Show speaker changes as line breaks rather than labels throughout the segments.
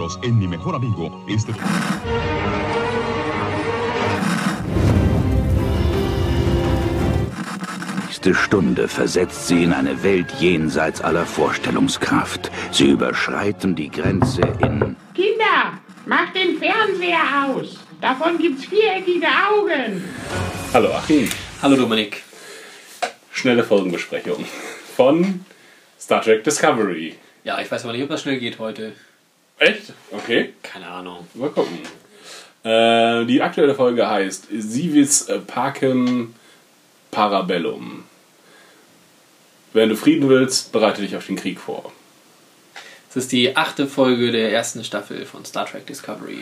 nosotros en Mi Mejor Amigo. Este...
nächste Stunde versetzt sie in eine Welt jenseits aller Vorstellungskraft. Sie überschreiten die Grenze in...
Kinder, macht den Fernseher aus. Davon gibt's viereckige Augen.
Hallo Achim.
Hallo Dominik.
Schnelle Folgenbesprechung von Star Trek Discovery.
Ja, ich weiß aber nicht, ob das schnell geht heute.
Echt? Okay.
Keine Ahnung.
Mal gucken. Äh, die aktuelle Folge heißt Sivis Pacem Parabellum. Wenn du Frieden willst, bereite dich auf den Krieg vor.
Es ist die achte Folge der ersten Staffel von Star Trek Discovery.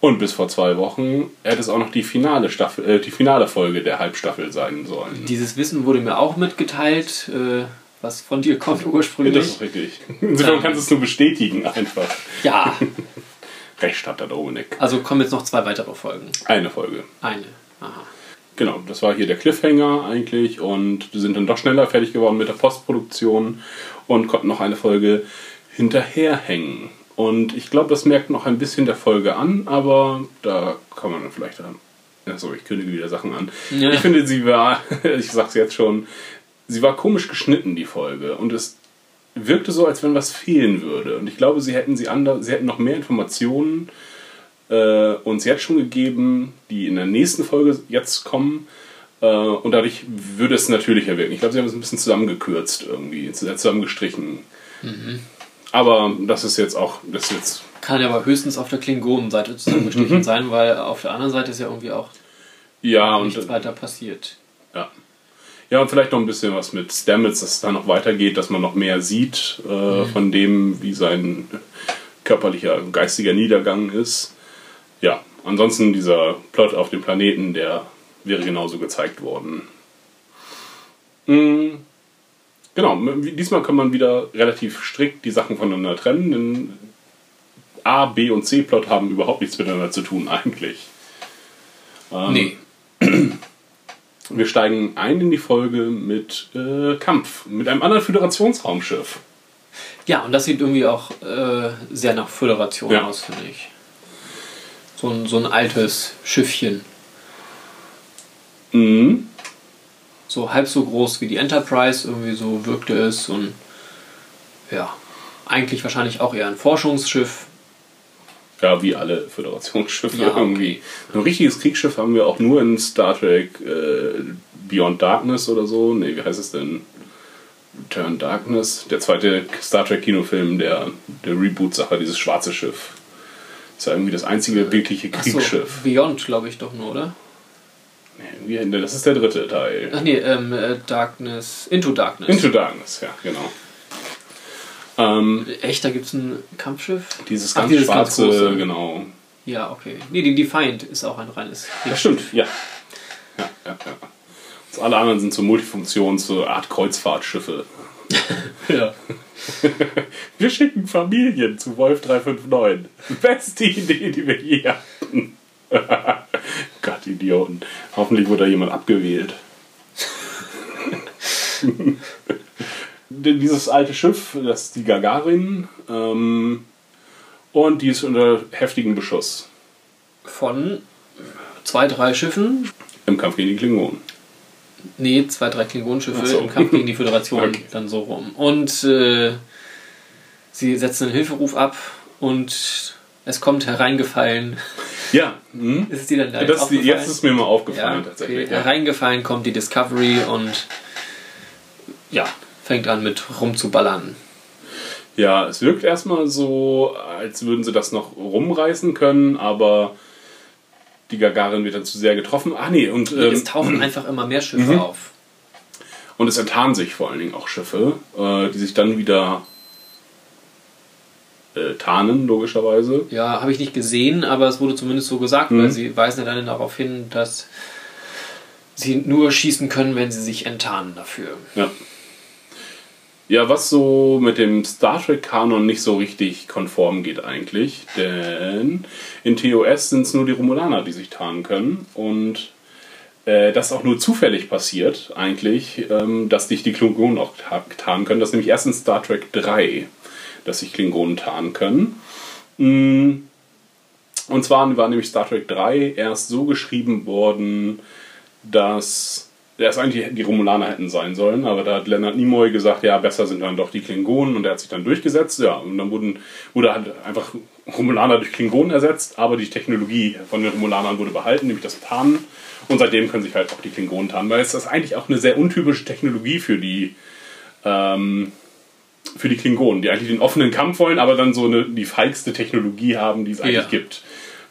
Und bis vor zwei Wochen hätte es auch noch die finale Staffel, äh, die finale Folge der Halbstaffel sein sollen.
Dieses Wissen wurde mir auch mitgeteilt, äh, was von dir kommt ursprünglich.
das ist richtig. Insofern kannst du es nur bestätigen einfach.
Ja.
Recht hat der Dominik.
Also kommen jetzt noch zwei weitere Folgen.
Eine Folge.
Eine. Aha.
Genau, das war hier der Cliffhanger eigentlich und wir sind dann doch schneller fertig geworden mit der Postproduktion und konnten noch eine Folge hinterherhängen. Und ich glaube, das merkt noch ein bisschen der Folge an, aber da kann man dann vielleicht dann. Achso, ich kündige wieder Sachen an.
Ja.
Ich finde, sie war, ich sag's jetzt schon, sie war komisch geschnitten, die Folge. Und es wirkte so, als wenn was fehlen würde. Und ich glaube, sie hätten sie anders, sie hätten noch mehr Informationen äh, uns jetzt schon gegeben, die in der nächsten Folge jetzt kommen. Äh, und dadurch würde es natürlicher wirken. Ich glaube, sie haben es ein bisschen zusammengekürzt irgendwie, zusammengestrichen. Aber das ist jetzt auch, das jetzt,
Kann ja aber höchstens auf der Klingonenseite zusammengestrichen sein, weil auf der anderen Seite ist ja irgendwie auch
ja, und
nichts weiter passiert.
Ja. Ja, und vielleicht noch ein bisschen was mit Stamets, dass es da noch weitergeht, dass man noch mehr sieht äh, von dem, wie sein körperlicher, geistiger Niedergang ist. Ja, ansonsten dieser Plot auf dem Planeten, der wäre genauso gezeigt worden. Mm, Genau, diesmal kann man wieder relativ strikt die Sachen voneinander trennen, denn A, B und C-Plot haben überhaupt nichts miteinander zu tun eigentlich. Ähm,
Nee.
Wir steigen ein in die Folge mit äh, Kampf, mit einem anderen Föderationsraumschiff.
Ja, und das sieht irgendwie auch äh, sehr nach Föderation
Ja.
aus, finde ich. So ein, so ein altes Schiffchen.
Mhm.
So halb so groß wie die Enterprise, irgendwie so wirkte es. Und ja, eigentlich wahrscheinlich auch eher ein Forschungsschiff.
Ja, wie alle Föderationsschiffe
Ja, okay.
irgendwie. Ein richtiges Kriegsschiff haben wir auch nur in Star Trek äh, Beyond Darkness oder so. Nee, wie heißt es denn? Return Darkness. Der zweite Star Trek Kinofilm der, der Reboot-Sache, dieses schwarze Schiff. Das ist ja irgendwie das einzige wirkliche
Ach so,
Kriegsschiff.
Beyond, glaube ich doch nur, oder?
Nee, das ist der dritte Teil.
Ach nee, ähm, äh, Darkness, Into Darkness.
Into Darkness, ja, genau. Ähm,
Echt, da gibt es ein Kampfschiff?
dieses
Ach,
ganz
dieses ganz
schwarze,
große.
genau.
Ja, okay. Nee, die Defiant ist auch ein reines.
Das stimmt, ja. Ja, ja, ja. Und alle anderen sind so Multifunktions-, so Art Kreuzfahrtschiffe.
Ja.
Wir schicken Familien zu Wolf 359. Beste Idee, die wir je hatten. Gott, Idioten. Hoffentlich wurde da jemand abgewählt. Dieses alte Schiff, das ist die Gagarin. Ähm, und die ist unter heftigem Beschuss
Von zwei, drei Schiffen.
im Kampf gegen die Klingonen.
Nee, zwei, drei Klingonenschiffe
so.
im Kampf gegen die Föderation.
Okay.
Dann so rum. Und äh, sie setzen einen Hilferuf ab und es kommt hereingefallen.
Ja, hm?
Ist es dir dann da
das,
aufgefallen?
jetzt ist mir mal
ja,
aufgefallen
okay.
tatsächlich. Ja.
Hereingefallen kommt die Discovery und ja, fängt an mit rumzuballern.
Ja, es wirkt erstmal so, als würden sie das noch rumreißen können, aber die Gagarin wird dann zu sehr getroffen. Ah nee, und, ähm,
es tauchen einfach immer mehr Schiffe auf.
und es enttarnen sich vor allen Dingen auch Schiffe, äh, die sich dann wieder äh, tarnen, logischerweise.
Ja, habe ich nicht gesehen, aber es wurde zumindest so gesagt,
Mhm.
weil sie weisen ja dann darauf hin, dass sie nur schießen können, wenn sie sich enttarnen dafür.
Ja. Ja, was so mit dem Star Trek-Kanon nicht so richtig konform geht eigentlich, denn in TOS sind es nur die Romulaner, die sich tarnen können und äh, das auch nur zufällig passiert eigentlich, ähm, dass sich die Klingonen auch ta- tarnen können. Das ist nämlich erst in Star Trek 3, dass sich Klingonen tarnen können. Mm, Und zwar war nämlich Star Trek 3 erst so geschrieben worden, dass erst eigentlich die Romulaner hätten sein sollen, aber da hat Leonard Nimoy gesagt, ja, besser sind dann doch die Klingonen und er hat sich dann durchgesetzt. Ja, und dann wurden, wurde halt einfach Romulaner durch Klingonen ersetzt, aber die Technologie von den Romulanern wurde behalten, nämlich das Tarnen. Und seitdem können sich halt auch die Klingonen tarnen, weil es ist eigentlich auch eine sehr untypische Technologie für die ähm, für die Klingonen, die eigentlich den offenen Kampf wollen, aber dann so eine, die feigste Technologie haben, die es eigentlich
Ja.
gibt.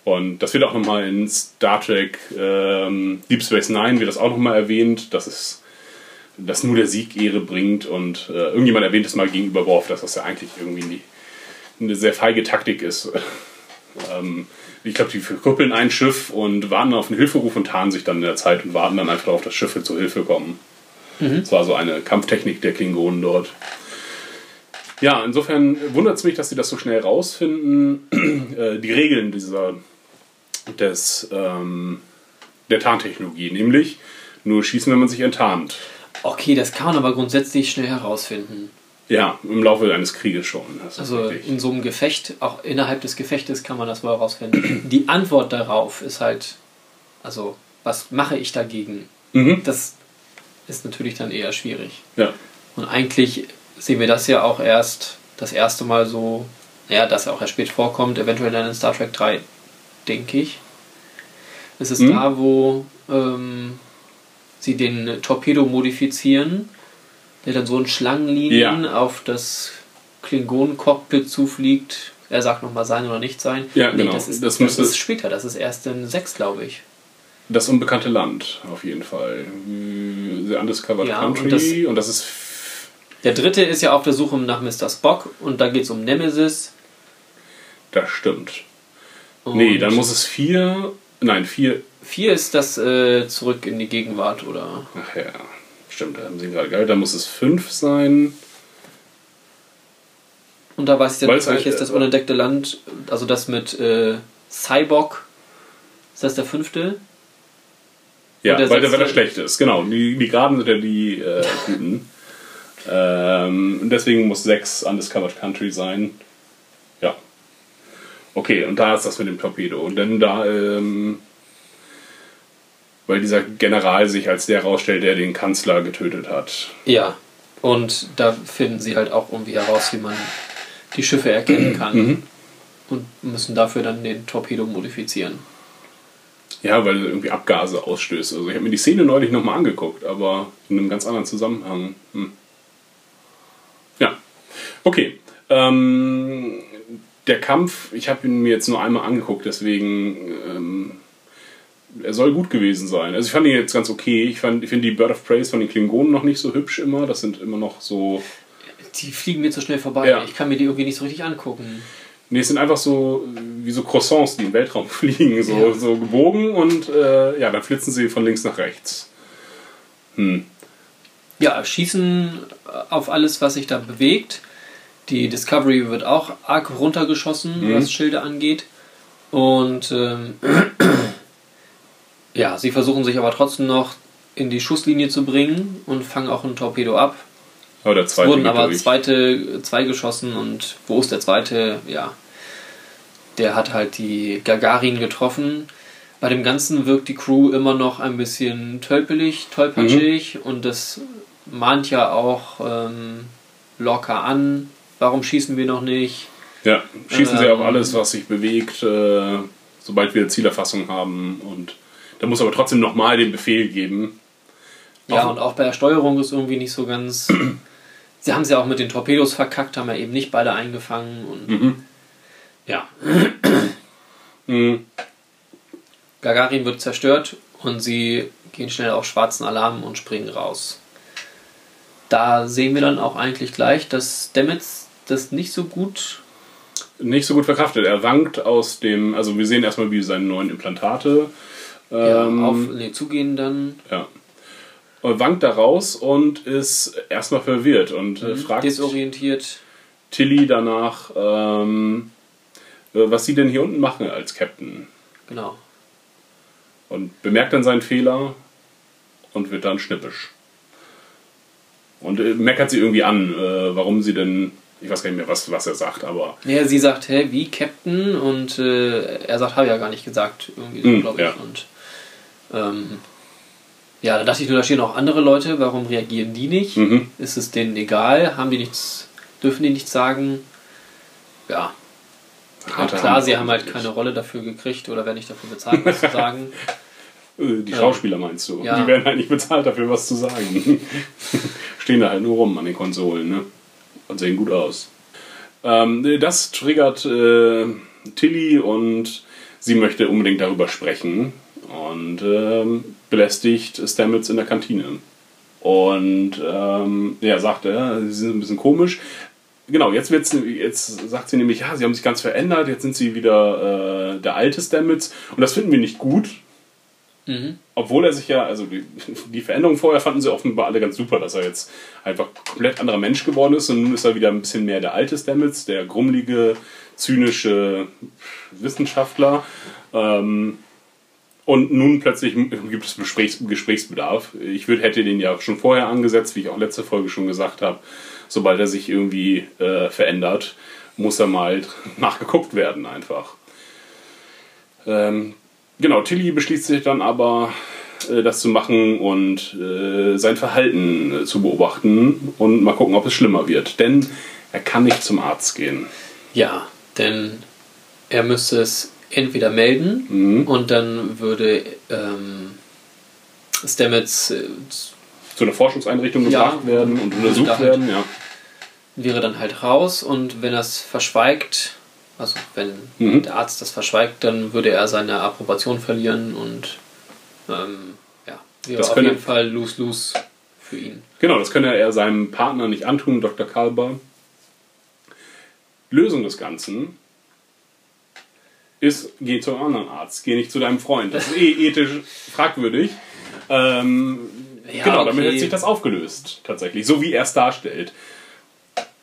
Und das wird auch nochmal in Star Trek ähm, Deep Space Nine wird das auch nochmal erwähnt, dass es dass nur der Sieg Ehre bringt und äh, irgendjemand erwähnt es mal gegenüber Worf, dass das ja eigentlich irgendwie eine sehr feige Taktik ist. ähm, ich glaube, die verkuppeln ein Schiff und warten auf einen Hilferuf und tarnen sich dann in der Zeit und warten dann einfach darauf, dass Schiffe zur Hilfe kommen. Das war so eine Kampftechnik der Klingonen dort. Ja, insofern wundert es mich, dass sie das so schnell rausfinden. Äh, die Regeln dieser des, ähm, der Tarntechnologie, nämlich nur schießen, wenn man sich enttarnt.
Okay, das kann man aber grundsätzlich schnell herausfinden.
Ja, im Laufe eines Krieges schon.
Also
richtig.
in so einem Gefecht, auch innerhalb des Gefechtes kann man das wohl herausfinden. Die Antwort darauf ist halt, also was mache ich dagegen?
Mhm.
Das ist natürlich dann eher schwierig.
Ja.
Und eigentlich sehen wir das ja auch erst das erste Mal so, naja, dass er auch erst spät vorkommt, eventuell dann in Star Trek 3, denke ich. Es ist
Mhm.
da, wo ähm, sie den Torpedo modifizieren, der dann so in Schlangenlinien
Ja.
auf das Klingonen-Cockpit zufliegt. Er sagt nochmal sein oder nicht sein.
Ja, genau.
Das ist,
Das
das, ist später, das ist erst in 6, glaube ich.
Das unbekannte Land, auf jeden Fall. The Undiscovered
Ja, und
Country.
das-
und das ist.
Der dritte ist ja auf der Suche nach Mr. Spock und da geht es um Nemesis.
Das stimmt.
Und
Nee, dann muss es vier. Nein, vier.
Vier ist das äh, zurück in die Gegenwart, oder?
Ach ja, stimmt, da haben sie gerade geil. Dann muss es fünf sein.
Und da weiß ich dann nicht, welches das
äh,
unentdeckte Land, also das mit äh, Cyborg, ist das der fünfte?
Ja,
der
weil der,
sechste-
schlecht ist. Genau, die, die Geraden sind ja die äh, Guten. ähm, und deswegen muss sechs Undiscovered Country sein. Okay, und da ist das mit dem Torpedo. Und dann da, ähm, weil dieser General sich als der herausstellt, der den Kanzler getötet hat.
Ja. Und da finden sie halt auch irgendwie heraus, wie man die Schiffe erkennen kann.
Mhm.
Und müssen dafür dann den Torpedo modifizieren.
Ja, weil er irgendwie Abgase ausstößt. Also ich habe mir die Szene neulich nochmal angeguckt, aber in einem ganz anderen Zusammenhang. Hm. Ja, okay. Ähm, der Kampf, ich habe ihn mir jetzt nur einmal angeguckt, deswegen ähm, er soll gut gewesen sein. Also ich fand ihn jetzt ganz okay. Ich, fand- ich finde die Bird of Praise von den Klingonen noch nicht so hübsch immer. Das sind immer noch so...
Die fliegen mir zu schnell vorbei.
Ja.
Ich kann mir die irgendwie nicht so richtig angucken.
Nee, es sind einfach so wie so Croissants, die im Weltraum fliegen, so,
Ja.
so gebogen und äh, ja, dann flitzen sie von links nach rechts. Hm.
Ja, schießen auf alles, was sich da bewegt. Die Discovery wird auch arg runtergeschossen,
Mhm.
was Schilde angeht. Und ähm, ja, sie versuchen sich aber trotzdem noch in die Schusslinie zu bringen und fangen auch ein Torpedo ab.
Aber der
Es
zweite
wurden
geht
aber zweite, zwei geschossen und wo ist der zweite? Ja, der hat halt die Gagarin getroffen. Bei dem Ganzen wirkt die Crew immer noch ein bisschen tölpelig, tollpatschig und das mahnt ja auch ähm, locker an. Warum schießen wir noch nicht?
Ja, schießen sie
Ähm,
auf alles, was sich bewegt, äh, sobald wir Zielerfassung haben. Und da muss aber trotzdem nochmal den Befehl geben.
Ja,
Auch-
und auch bei der Steuerung ist irgendwie nicht so ganz. Sie haben es ja auch mit den Torpedos verkackt, haben ja eben nicht beide eingefangen und
Mhm.
ja.
Mhm.
Gagarin wird zerstört und sie gehen schnell auf schwarzen Alarm und springen raus. Da sehen wir dann auch eigentlich gleich, dass Stamets das nicht so gut.
Nicht so gut verkraftet. Er wankt aus dem, also wir sehen erstmal, wie seine neuen Implantate
Ja,
ähm,
auf nee, zugehen dann.
ja. Und wankt da raus und ist erstmal verwirrt und
Mhm.
äh, fragt
Desorientiert.
Tilly danach, ähm, äh, was sie denn hier unten machen als Captain.
Genau.
Und bemerkt dann seinen Fehler und wird dann schnippisch. Und äh, meckert sie irgendwie an, äh, warum sie denn Ich weiß gar nicht mehr, was, was er sagt, aber.
Ja, sie sagt, hä, wie Captain? Und äh, er sagt, habe ich ja gar nicht gesagt, irgendwie so,
Hm,
glaube ich.
ja.
Und ähm, ja, da dachte ich nur, da stehen auch andere Leute, warum reagieren die nicht?
Mhm.
Ist es denen egal? Haben die nichts, dürfen die nichts sagen? Ja.
Harte
klar,
Hand
sie haben halt keine Rolle dafür gekriegt oder werden nicht dafür bezahlt, was zu sagen.
Äh, Die
Ja.
Schauspieler meinst du?
Ja.
Die werden halt nicht bezahlt dafür, was zu sagen. Stehen da halt nur rum an den Konsolen, ne? Und sehen gut aus. Ähm, das triggert äh, Tilly und sie möchte unbedingt darüber sprechen und ähm, belästigt Stamets in der Kantine. Und ähm, ja, sagt er, sie sind ein bisschen komisch. Genau, jetzt, wird's, jetzt sagt sie nämlich, ja, sie haben sich ganz verändert, jetzt sind sie wieder äh, der alte Stamets und das finden wir nicht gut.
Mhm.
Obwohl er sich ja, also die, die Veränderung vorher fanden sie offenbar alle ganz super, dass er jetzt einfach komplett anderer Mensch geworden ist und nun ist er wieder ein bisschen mehr der alte Stamets, der grummelige, zynische Wissenschaftler. Ähm, und nun plötzlich gibt es Gesprächs Gesprächsbedarf. Ich würd, hätte den ja schon vorher angesetzt, wie ich auch letzte Folge schon gesagt habe. Sobald er sich irgendwie äh, verändert, muss er mal nachgeguckt werden einfach. Ähm, genau, Tilly beschließt sich dann aber, äh, das zu machen und äh, sein Verhalten äh, zu beobachten und mal gucken, ob es schlimmer wird. Denn er kann nicht zum Arzt gehen.
Ja, denn er müsste es entweder melden
Mhm.
und dann würde ähm, Stamets äh,
Zu einer Forschungseinrichtung
Ja.
gebracht werden und untersucht werden. Ja.
wäre dann halt raus und wenn er es verschweigt, also wenn
Mhm.
der Arzt das verschweigt, dann würde er seine Approbation verlieren und ähm, ja, wäre
Das
auf jeden Fall lose-lose für ihn.
Genau, das könne er seinem Partner nicht antun, Dr. Kalber. Lösung des Ganzen ist, geh zu einem anderen Arzt, geh nicht zu deinem Freund. Das ist eh ethisch fragwürdig. Ähm,
Ja,
genau, damit
okay.
hat sich das aufgelöst, tatsächlich, so wie er es darstellt.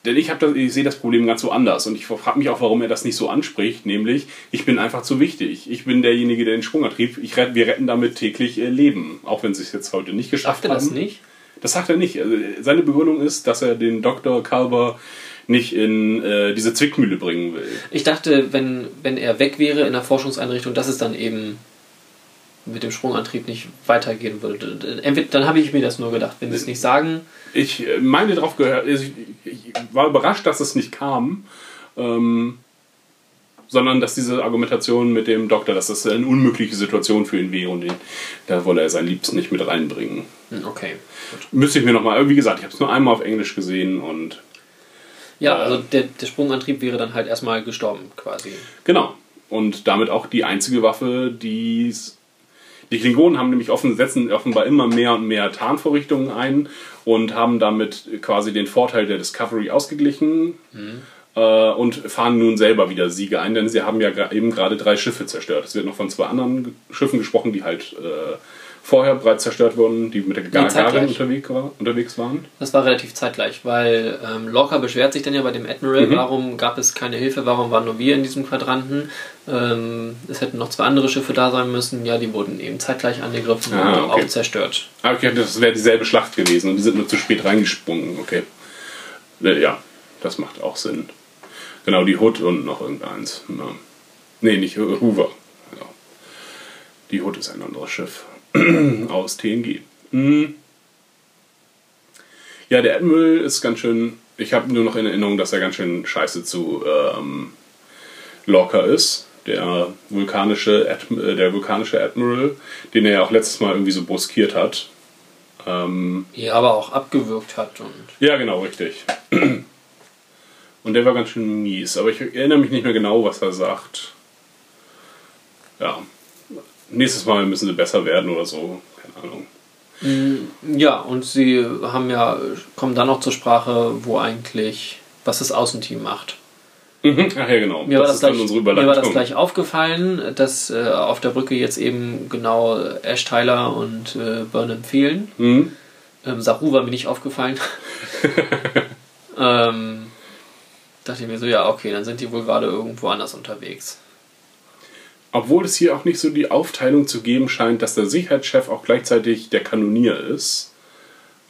Denn ich, das, ich sehe das Problem ganz so anders und ich frage mich auch, warum er das nicht so anspricht, nämlich, ich bin einfach zu wichtig. Ich bin derjenige, der den Sprungantrieb, ich rett, wir retten damit täglich äh, Leben, auch wenn sie es jetzt heute nicht geschafft
Schafft er das
haben.
nicht?
Das sagt er nicht. Also seine Begründung ist, dass er den Dr. Kalber nicht in äh, diese Zwickmühle bringen will.
Ich dachte, wenn, wenn er weg wäre in der Forschungseinrichtung, dass es dann eben mit dem Sprungantrieb nicht weitergehen würde. Entweder, dann habe ich mir das nur gedacht, wenn sie es nicht sagen.
Ich äh, meine darauf gehört, also ich, war überrascht, dass es nicht kam, ähm, sondern dass diese Argumentation mit dem Doktor, dass das eine unmögliche Situation für ihn wäre und ihn, da wolle er seinen Liebsten nicht mit reinbringen.
Hm, Okay.
Müsste ich mir nochmal, wie gesagt, ich habe es nur einmal auf Englisch gesehen und
Ja,
Äh,
also der, der Sprungantrieb wäre dann halt erstmal gestorben quasi.
Genau. Und damit auch die einzige Waffe, die es- die Klingonen haben nämlich offen, setzen offenbar immer mehr und mehr Tarnvorrichtungen ein und haben damit quasi den Vorteil der Discovery ausgeglichen äh, und fahren nun selber wieder Siege ein, denn sie haben ja eben gerade drei Schiffe zerstört. Es wird noch von zwei anderen Schiffen gesprochen, die halt äh, vorher bereits zerstört wurden, die mit der Gagarin unterwegs, war, unterwegs waren.
Das war relativ zeitgleich, weil ähm, Lorca beschwert sich dann ja bei dem Admiral,
Mhm.
warum gab es keine Hilfe, warum waren nur wir in diesem Quadranten. Ähm, es hätten noch zwei andere Schiffe da sein müssen. Ja, die wurden eben zeitgleich angegriffen
Ah,
und
okay.
auch zerstört.
Ah, okay, das wäre dieselbe Schlacht gewesen und die sind nur zu spät reingesprungen. Okay. Äh, Ja, das macht auch Sinn. Genau, die Hood und noch irgendeins. Nee, nicht Ho- Hoover. Ja. Die Hood ist ein anderes Schiff. Aus TNG. Hm. Ja, der Admiral ist ganz schön. Ich habe nur noch in Erinnerung, dass er ganz schön scheiße zu ähm, Lorca ist. Der vulkanische, äh, der vulkanische Admiral, den er ja auch letztes Mal irgendwie so bruskiert hat. Ähm,
Die aber auch abgewürgt hat und
ja, genau, richtig. Und der war ganz schön mies, aber ich erinnere mich nicht mehr genau, was er sagt. Ja. Nächstes Mal müssen sie besser werden oder so. Keine Ahnung.
Ja, und sie haben ja, kommen dann noch zur Sprache, wo eigentlich, was das Außenteam macht.
Mhm. Ach ja, genau.
Mir war, das
ist dann
gleich, mir war das gleich aufgefallen, dass äh, auf der Brücke jetzt eben genau Ash Tyler und äh, Burnham fehlen.
Mhm.
Ähm, Saru war mir nicht aufgefallen. ähm, dachte ich mir so, ja, okay, dann sind die wohl gerade irgendwo anders unterwegs.
Obwohl es hier auch nicht so die Aufteilung zu geben scheint, dass der Sicherheitschef auch gleichzeitig der Kanonier ist.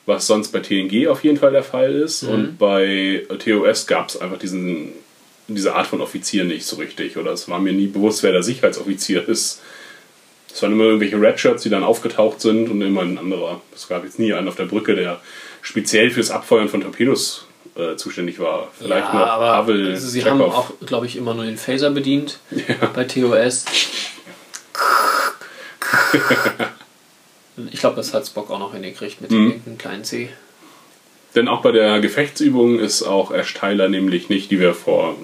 was sonst bei TNG auf jeden Fall der Fall ist. Und bei TOS gab es einfach diesen, diese Art von Offizier nicht so richtig. Oder es war mir nie bewusst, wer der Sicherheitsoffizier ist. Es waren immer irgendwelche Redshirts, die dann aufgetaucht sind und immer ein anderer. Es gab jetzt nie einen auf der Brücke, der speziell fürs Abfeuern von Torpedos äh, zuständig war. Vielleicht
ja,
noch
aber
Pavel
also sie
Chekhov.
haben auch, glaube ich, immer nur den Phaser bedient bei TOS. ich glaube, das hat Spock auch noch hingekriegt mit
Mhm.
dem kleinen C.
Denn auch bei der Gefechtsübung ist auch Ash Tyler nämlich nicht, die wir vor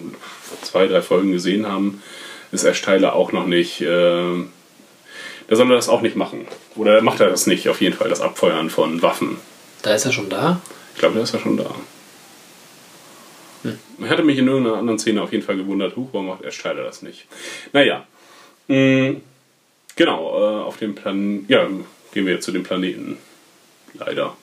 zwei, drei Folgen gesehen haben, ist Ash Tyler auch noch nicht. Äh, da soll er das auch nicht machen. Oder macht er das nicht, auf jeden Fall, das Abfeuern von Waffen.
Da ist er schon da.
Ich glaube, der ist ja schon da. Man hatte mich in irgendeiner anderen Szene auf jeden Fall gewundert, huch, warum macht Tyler das nicht? Naja. Mm, Genau, äh, auf dem Plan. Ja, gehen wir jetzt zu den Planeten. Leider.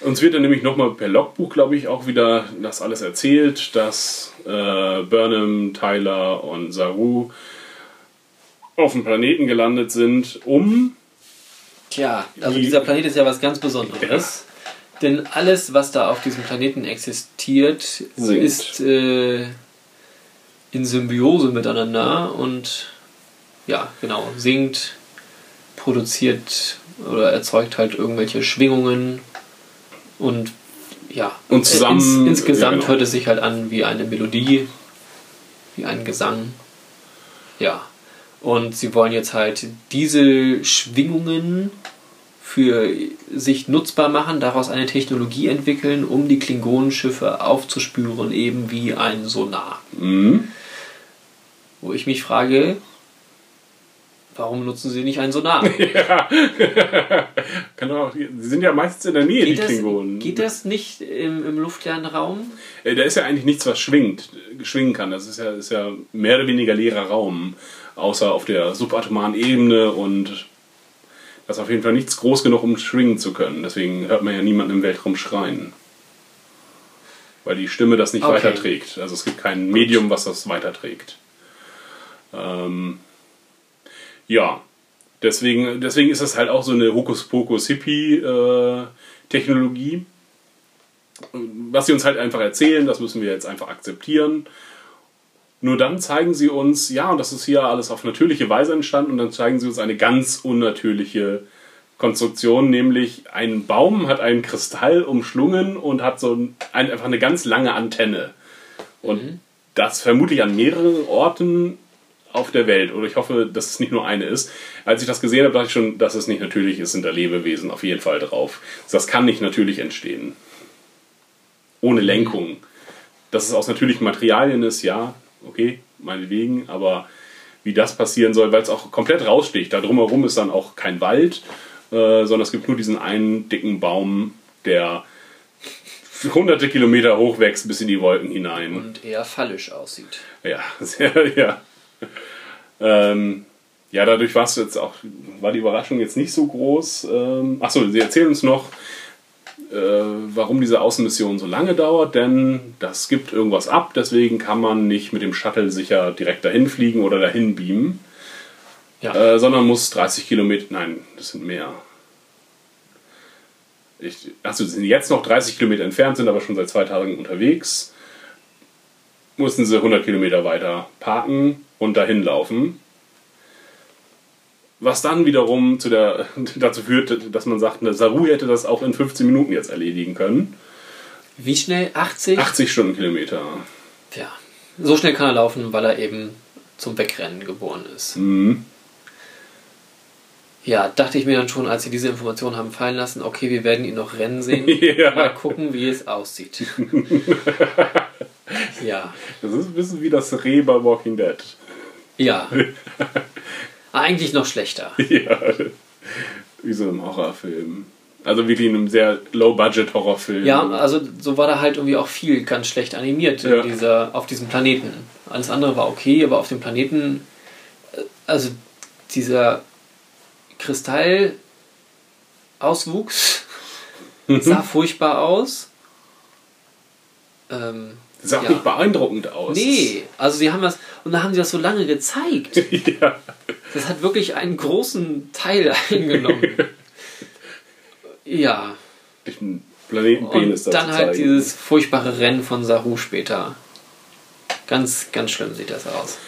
Uns wird dann nämlich nochmal per Logbuch, glaube ich, auch wieder das alles erzählt, dass äh, Burnham, Tyler und Saru auf dem Planeten gelandet sind, um
Tja, also
Die-
dieser Planet ist ja was ganz Besonderes. Denn alles, was da auf diesem Planeten existiert,
Sinkt.
ist äh, in Symbiose miteinander und ja, genau, singt, produziert oder erzeugt halt irgendwelche Schwingungen und ja,
Und zusammen-
ins, insgesamt
ja, genau.
hört es sich halt an wie eine Melodie, wie ein Gesang. Ja. Und sie wollen jetzt halt diese Schwingungen für sich nutzbar machen, daraus eine Technologie entwickeln, um die Klingonenschiffe aufzuspüren, eben wie ein Sonar.
Mhm.
Wo ich mich frage, warum nutzen sie nicht ein Sonar?
Doch auch, sie sind ja meistens in der Nähe,
Geht
die
das,
Klingonen.
geht das nicht im, im luftleeren Raum?
Äh, Da ist ja eigentlich nichts, was schwingt, schwingen kann. Das ist ja, ist ja mehr oder weniger leerer Raum, außer auf der subatomaren Ebene und das ist auf jeden Fall nichts groß genug, um schwingen zu können. Deswegen hört man ja niemanden im Weltraum schreien. Weil die Stimme das nicht
Okay.
weiterträgt. Also es gibt kein Medium, was das weiterträgt. Ähm, ja, deswegen, deswegen ist das halt auch so eine Hokuspokus-Hippie-Technologie was sie uns halt einfach erzählen, das müssen wir jetzt einfach akzeptieren. Nur dann zeigen sie uns, ja, und das ist hier alles auf natürliche Weise entstanden, und dann zeigen sie uns eine ganz unnatürliche Konstruktion, nämlich ein Baum hat einen Kristall umschlungen und hat so ein, ein, einfach eine ganz lange Antenne. Und das vermutlich an mehreren Orten auf der Welt. Oder ich hoffe, dass es nicht nur eine ist. Als ich das gesehen habe, dachte ich schon, dass es nicht natürlich ist, sind da Lebewesen auf jeden Fall drauf. Das kann nicht natürlich entstehen ohne Lenkung. Dass es aus natürlichen Materialien ist, ja, okay, meinetwegen, aber wie das passieren soll, weil es auch komplett raussticht. Da drumherum ist dann auch kein Wald, äh, sondern es gibt nur diesen einen dicken Baum, der hunderte Kilometer hoch wächst bis in die Wolken hinein.
Und eher fallisch aussieht.
Ja, sehr, ja. Ähm, ja, dadurch war es jetzt auch, war die Überraschung jetzt nicht so groß. Ähm, achso, sie erzählen uns noch, warum diese Außenmission so lange dauert, denn das gibt irgendwas ab, deswegen kann man nicht mit dem Shuttle sicher direkt dahin fliegen oder dahin beamen,
Ja.
äh, sondern muss 30 Kilometer, nein, das sind mehr. Ich, achso, sie sind jetzt noch 30 Kilometer entfernt, sind aber schon seit zwei Tagen unterwegs. Mussten sie 100 Kilometer weiter parken und dahin laufen. Was dann wiederum zu der, dazu führt, dass man sagt, eine Saru hätte das auch in 15 Minuten jetzt erledigen können.
Wie schnell? 80?
80 Stundenkilometer.
Tja. So schnell kann er laufen, weil er eben zum Wegrennen geboren ist.
Mhm.
Ja, dachte ich mir dann schon, als sie diese Informationen haben fallen lassen, okay, wir werden ihn noch rennen sehen.
Ja.
Mal gucken, wie es aussieht. ja.
Das ist ein bisschen wie das Reh bei Walking Dead.
Ja. Eigentlich noch schlechter.
ja. Wie so im Horrorfilm. Also wirklich in einem sehr Low-Budget-Horrorfilm.
Ja, also so war da halt irgendwie auch viel ganz schlecht animiert
Ja.
dieser, auf diesem Planeten. Alles andere war okay, aber auf dem Planeten, äh, also dieser Kristallauswuchs sah furchtbar aus. Ähm,
sah
Ja.
nicht beeindruckend aus.
nee, also sie haben das, und da haben sie das so lange gezeigt.
ja.
Das hat wirklich einen großen Teil eingenommen. Ja.
Den Planeten Penis
Und
da
dann halt dieses furchtbare Rennen von Saru später. Ganz, ganz schlimm sieht das aus.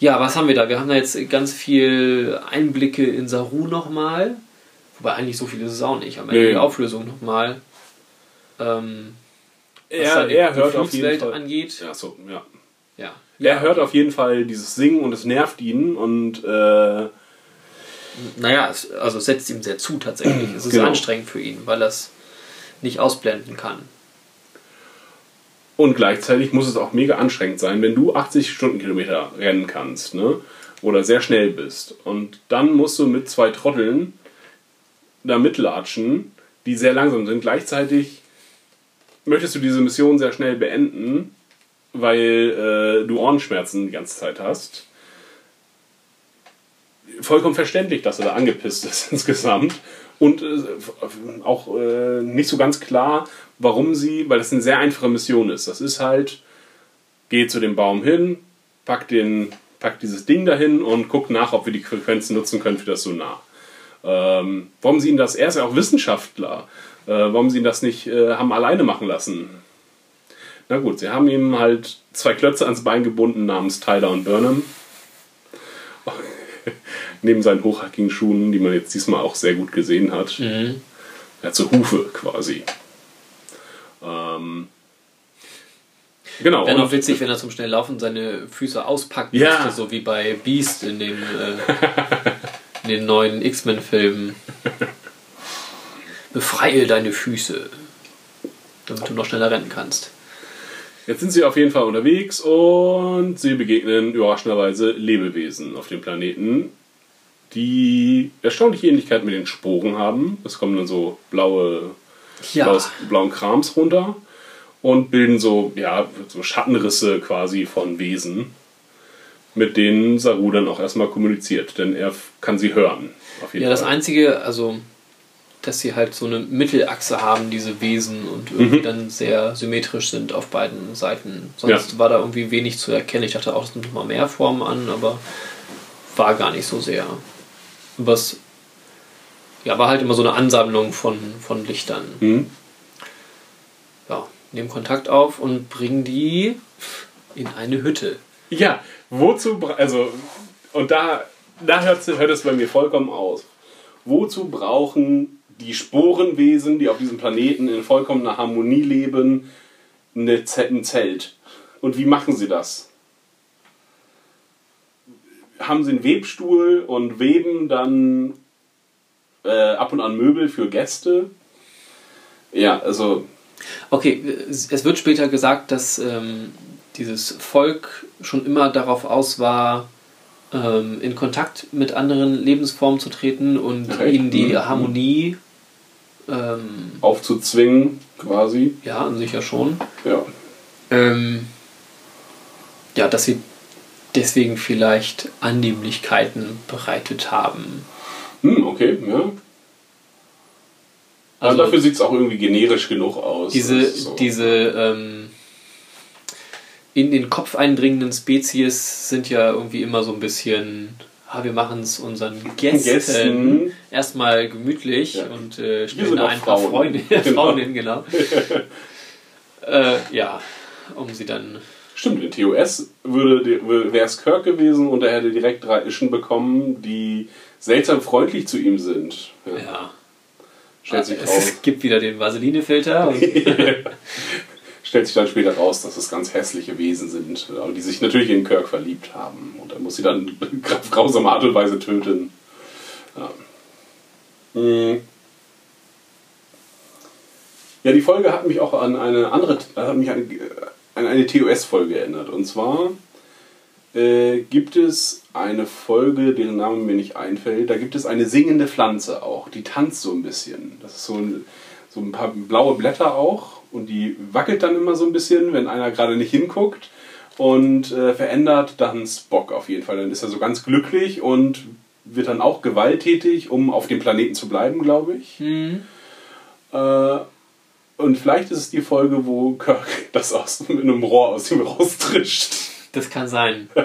Ja, was haben wir da? Wir haben da jetzt ganz viel Einblicke in Saru nochmal. Wobei eigentlich so viel ist es auch nicht. Am Ende
Nee.
die Auflösung nochmal. Ähm, was
er,
dann die-
er
die
hört
Flutswelt
Fall.
angeht.
Ja, so, ja.
Ja.
Er hört auf jeden Fall dieses Singen und es nervt ihn und äh,
Naja, es, also es setzt ihm sehr zu tatsächlich. Es ist
Genau.
anstrengend für ihn, weil er es nicht ausblenden kann.
Und gleichzeitig muss es auch mega anstrengend sein, wenn du 80 Stundenkilometer rennen kannst, ne? Oder sehr schnell bist. Und dann musst du mit zwei Trotteln da mitlatschen, die sehr langsam sind. Gleichzeitig möchtest du diese Mission sehr schnell beenden, weil äh, du Ohrenschmerzen die ganze Zeit hast. Vollkommen verständlich, dass er da angepisst ist insgesamt. Und äh, auch äh, nicht so ganz klar, warum sie, weil das eine sehr einfache Mission ist. Das ist halt, geh zu dem Baum hin, pack, den, pack dieses Ding dahin und guck nach, ob wir die Frequenzen nutzen können für das Sonar. Ähm, warum sie ihn das, er ist ja auch Wissenschaftler, äh, warum sie ihn das nicht äh, haben alleine machen lassen? Na gut, sie haben ihm halt zwei Klötze ans Bein gebunden namens Tyler und Burnham. Neben seinen hochhackigen Schuhen, die man jetzt diesmal auch sehr gut gesehen hat.
Mhm.
Er hat so Hufe quasi. Ähm, genau.
Wäre noch witzig, wenn er zum Schnelllaufen seine Füße auspacken
Ja.
müsste, so wie bei Beast in den, äh, in den neuen X-Men-Filmen. Befreie deine Füße, damit du noch schneller rennen kannst.
Jetzt sind sie auf jeden Fall unterwegs und sie begegnen überraschenderweise Lebewesen auf dem Planeten, die erstaunliche Ähnlichkeit mit den Sporen haben. Es kommen dann so blaue,
Ja,
blaues, blauen Krams runter und bilden so, ja, so Schattenrisse quasi von Wesen, mit denen Saru dann auch erstmal kommuniziert, denn er kann sie hören.
Ja, das
Fall.
Einzige, also, dass sie halt so eine Mittelachse haben, diese Wesen, und irgendwie
Mhm.
dann sehr symmetrisch sind auf beiden Seiten. Sonst war da irgendwie wenig zu erkennen. Ich dachte auch, es nimmt noch mal mehr Formen an, aber war gar nicht so sehr. Was ja, war halt immer so eine Ansammlung von, von Lichtern.
Mhm.
Ja, nehmen Kontakt auf und bringen die in eine Hütte.
Ja, wozu, also, und da, da hört es bei mir vollkommen aus. Wozu brauchen die Sporenwesen, die auf diesem Planeten in vollkommener Harmonie leben, eine Z ein Zelt? Und wie machen sie das? Haben sie einen Webstuhl und weben dann äh, ab und an Möbel für Gäste? Ja, also,
Okay, es wird später gesagt, dass ähm, dieses Volk schon immer darauf aus war, ähm, in Kontakt mit anderen Lebensformen zu treten und
Okay.
ihnen die
Mhm.
Harmonie, ähm,
aufzuzwingen quasi.
ja, an sich ja schon,
Ja.
ähm, ja, dass sie deswegen vielleicht Annehmlichkeiten bereitet haben.
Hm, okay, ja. Also
Also-
dafür sieht es auch irgendwie generisch genug aus.
Diese,
so.
diese ähm, in den Kopf eindringenden Spezies sind ja irgendwie immer so ein bisschen, ah, wir machen es unseren Gästen,
Gästen.
erstmal gemütlich
Ja.
und äh, stellen da ein paar
Frauen.
Freunde,
Genau.
Frauen hin, genau. äh, ja, um sie dann.
Stimmt, in TOS wäre es Kirk gewesen und er hätte direkt drei Ischen bekommen, die seltsam freundlich zu ihm sind. Ja,
Ja.
stellt, sich raus,
Es gibt wieder den Vaseline-Filter.
stellt sich dann später raus, dass es ganz hässliche Wesen sind, aber die sich natürlich in Kirk verliebt haben. Und er muss sie dann auf grausame Art und Weise töten. Ja. Hm. Ja, die Folge hat mich auch an eine andere, hat mich an, an eine TOS-Folge erinnert. Und zwar äh, gibt es eine Folge, deren Name mir nicht einfällt. Da gibt es eine singende Pflanze auch. Die tanzt so ein bisschen. Das ist so ein, so ein paar blaue Blätter auch. Und die wackelt dann immer so ein bisschen, wenn einer gerade nicht hinguckt. Und äh, verändert dann Spock auf jeden Fall. Dann ist er so ganz glücklich und wird dann auch gewalttätig, um auf dem Planeten zu bleiben, glaube ich.
Hm.
Äh, und vielleicht ist es die Folge, wo Kirk das aus, mit einem Rohr aus ihm raustrischt.
Das kann sein.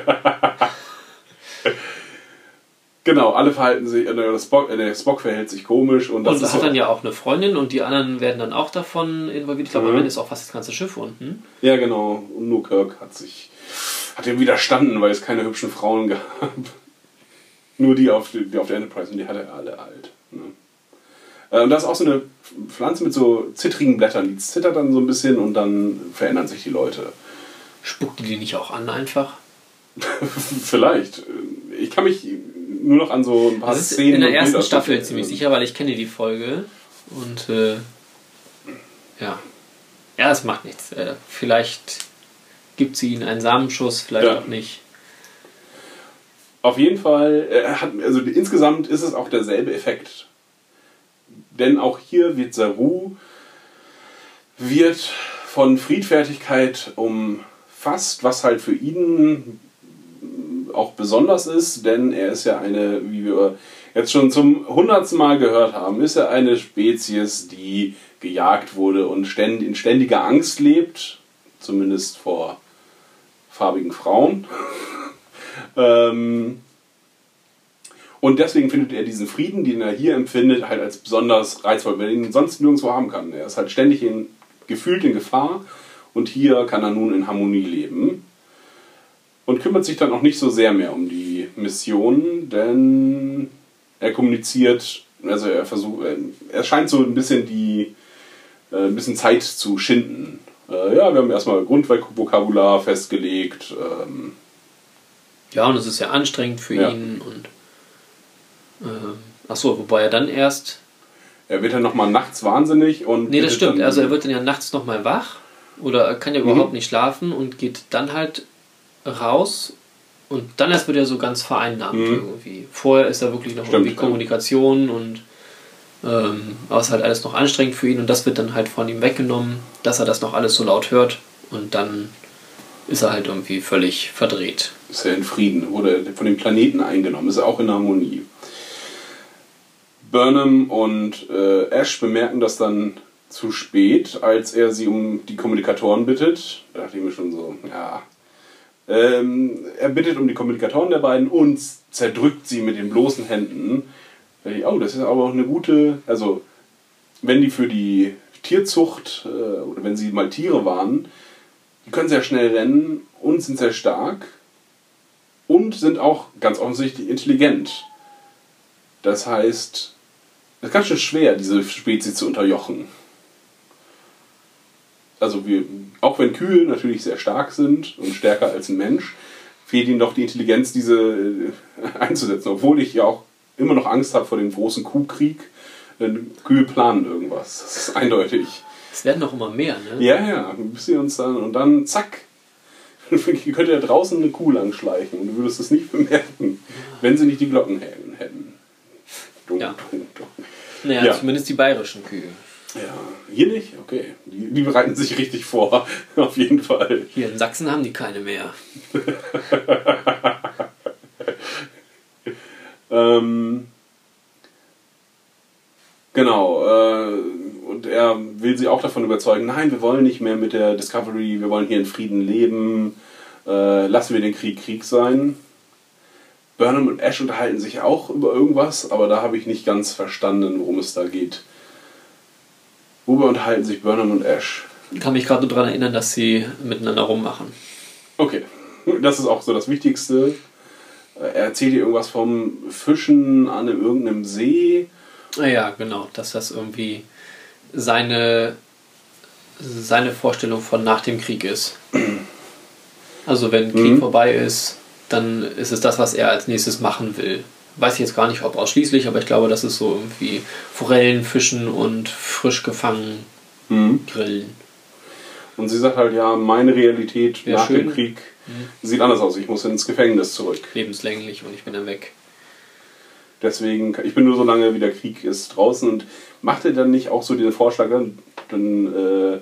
Genau, alle verhalten sich, äh, der Spock, äh, der Spock verhält sich komisch und das
und hat
so-
dann ja auch eine Freundin und die anderen werden dann auch davon involviert. Ich glaube,
Mhm.
am Ende ist auch fast das ganze Schiff unten.
Ja, genau. Und nur Kirk hat sich hat ihm widerstanden, weil es keine hübschen Frauen gab. nur die auf, die auf der Enterprise und die hat er alle alt. Ne? Äh, Und da ist auch so eine Pflanze mit so zittrigen Blättern, die zittert dann so ein bisschen und dann verändern sich die Leute.
Spuckt die die nicht auch an einfach?
Vielleicht. Ich kann mich nur noch an so ein paar
Das ist
Szenen
in der ersten
Bilder
Staffel
erinnern.
ziemlich sicher, weil ich kenne die Folge. Und äh, ja. Ja, es macht nichts. Äh, vielleicht gibt sie ihnen einen Samenschuss, vielleicht
Ja.
auch nicht.
Auf jeden Fall, äh, hat, also insgesamt ist es auch derselbe Effekt. Denn auch hier wird Saru wird von Friedfertigkeit umfasst, was halt für ihn auch besonders ist, denn er ist ja eine, wie wir jetzt schon zum hundertsten Mal gehört haben, ist er eine Spezies, die gejagt wurde und in ständiger Angst lebt, zumindest vor farbigen Frauen. Ähm, und deswegen findet er diesen Frieden, den er hier empfindet, halt als besonders reizvoll, weil er ihn sonst nirgendwo haben kann. Er ist halt ständig in, gefühlt in Gefahr und hier kann er nun in Harmonie leben. Und kümmert sich dann auch nicht so sehr mehr um die Mission, denn er kommuniziert, also er versucht, er scheint so ein bisschen die, äh, ein bisschen Zeit zu schinden. Äh, ja, wir haben erstmal Grundvokabular festgelegt. Ähm,
Ja, und es ist ja anstrengend für
Ja.
ihn und ähm, achso, wobei er dann erst.
Er wird dann nochmal nachts wahnsinnig und.
Nee, das stimmt. Also er wird dann ja nachts nochmal wach oder er kann ja überhaupt nicht schlafen und geht dann halt raus und dann erst wird er so ganz vereinnahmt
Mhm.
irgendwie. Vorher ist er wirklich noch
Stimmt,
irgendwie
ja.
Kommunikation und ähm, aber es ist halt alles noch anstrengend für ihn und das wird dann halt von ihm weggenommen, dass er das noch alles so laut hört und dann ist er halt irgendwie völlig verdreht.
Ist er in Frieden, wurde von dem Planeten eingenommen, ist er auch in Harmonie. Burnham und äh, Ash bemerken das dann zu spät, als er sie um die Kommunikatoren bittet. Da dachte ich mir schon so, ja. Ähm, er bittet um die Kommunikatoren der beiden und zerdrückt sie mit den bloßen Händen. Ich, Oh, das ist aber auch eine gute, also wenn die für die Tierzucht äh, oder wenn sie mal Tiere waren, die können sehr schnell rennen und sind sehr stark und sind auch ganz offensichtlich intelligent. Das heißt, es ist ganz schön schwer, diese Spezies zu unterjochen. Also wir, auch wenn Kühe natürlich sehr stark sind und stärker als ein Mensch, fehlt ihnen doch die Intelligenz, diese äh, einzusetzen. Obwohl ich ja auch immer noch Angst habe vor dem großen Kuhkrieg. Denn Kühe planen irgendwas. Das ist eindeutig.
Es werden noch immer mehr, ne?
Ja, ja, bis sie uns dann und dann zack. könnte ja draußen eine Kuh langschleichen und du würdest es nicht bemerken, wenn sie nicht die Glocken hätten. Dunk,
Ja.
dunk, dunk.
Naja,
Ja.
zumindest die bayerischen Kühe.
Ja, hier nicht? Okay. Die, die bereiten sich richtig vor, auf jeden Fall.
Hier in Sachsen haben die keine mehr.
Ähm, genau. Äh, und er will sie auch davon überzeugen, nein, wir wollen nicht mehr mit der Discovery, wir wollen hier in Frieden leben, äh, lassen wir den Krieg Krieg sein. Burnham und Ash unterhalten sich auch über irgendwas, aber da habe ich nicht ganz verstanden, worum es da geht. Worüber unterhalten sich Burnham und Ash?
Ich kann mich gerade nur daran erinnern, dass sie miteinander rummachen.
Okay, das ist auch so das Wichtigste. Er erzählt ihr irgendwas vom Fischen an einem, irgendeinem See.
Ah Ja, genau, dass das irgendwie seine, seine Vorstellung von nach dem Krieg ist. Also wenn Krieg
Mhm.
vorbei ist, dann ist es das, was er als nächstes machen will. Weiß ich jetzt gar nicht, ob ausschließlich, aber ich glaube, das ist so irgendwie Forellen, Fischen und frisch gefangen grillen.
Und sie sagt halt, ja, meine Realität
Wär
nach
schön. Mhm.
dem Krieg sieht anders aus. Ich muss ins Gefängnis zurück.
Lebenslänglich und ich bin dann weg.
Deswegen, ich bin nur so lange, wie der Krieg ist, draußen. Und macht er dann nicht auch so den Vorschlag, dann, dann äh,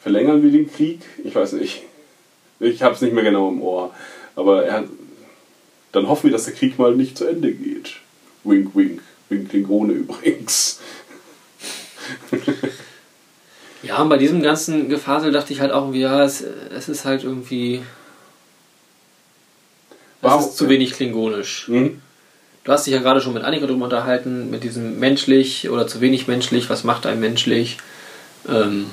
verlängern wir den Krieg? Ich weiß nicht. Ich habe es nicht mehr genau im Ohr. Aber er, dann hoffen wir, dass der Krieg mal nicht zu Ende geht. Wink, wink. Wink Klingone übrigens.
Ja, und bei diesem ganzen Gefasel dachte ich halt auch irgendwie, ja, es, es ist halt irgendwie. Es ist zu wenig klingonisch.
Hm?
du hast dich ja gerade schon mit Annika drüber unterhalten, mit diesem menschlich oder zu wenig menschlich, was macht einen menschlich? Ähm,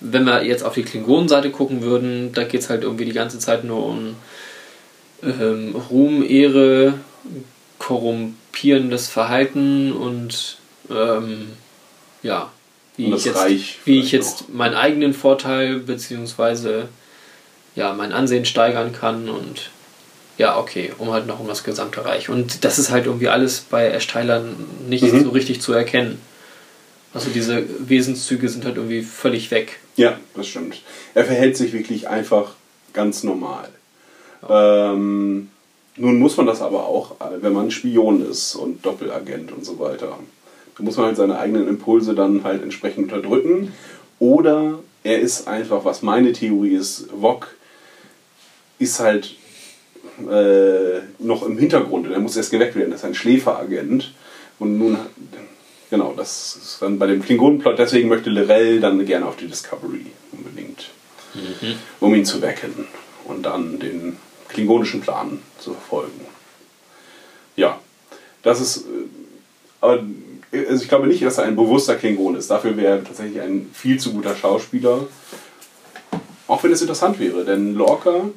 wenn wir jetzt auf die Klingonenseite gucken würden, da geht es halt irgendwie die ganze Zeit nur um ähm, Ruhm, Ehre, korrumpierendes Verhalten und ähm, ja, wie ich, jetzt,
Reich
wie ich jetzt meinen eigenen Vorteil beziehungsweise ja, mein Ansehen steigern kann und ja, okay, um halt noch um das gesamte Reich. Und das ist halt irgendwie alles bei Tyler nicht
Mhm.
so richtig zu erkennen. Also diese Wesenszüge sind halt irgendwie völlig weg.
Ja, das stimmt. Er verhält sich wirklich einfach ganz normal. Ähm, nun muss man das aber auch, äh, wenn man Spion ist und Doppelagent und so weiter. Da muss man halt seine eigenen Impulse dann halt entsprechend unterdrücken. Oder er ist einfach, was meine Theorie ist, Vok ist halt äh, noch im Hintergrund und er muss erst geweckt werden. Das ist ein Schläferagent. Und nun, genau, das ist dann bei dem Klingonenplot. Deswegen möchte Lorel dann gerne auf die Discovery unbedingt, um ihn zu wecken und dann den klingonischen Plan zu verfolgen. Ja, das ist. äh, Aber also ich glaube nicht, dass er ein bewusster Klingon ist. Dafür wäre er tatsächlich ein viel zu guter Schauspieler. Auch wenn es interessant wäre, denn Lorca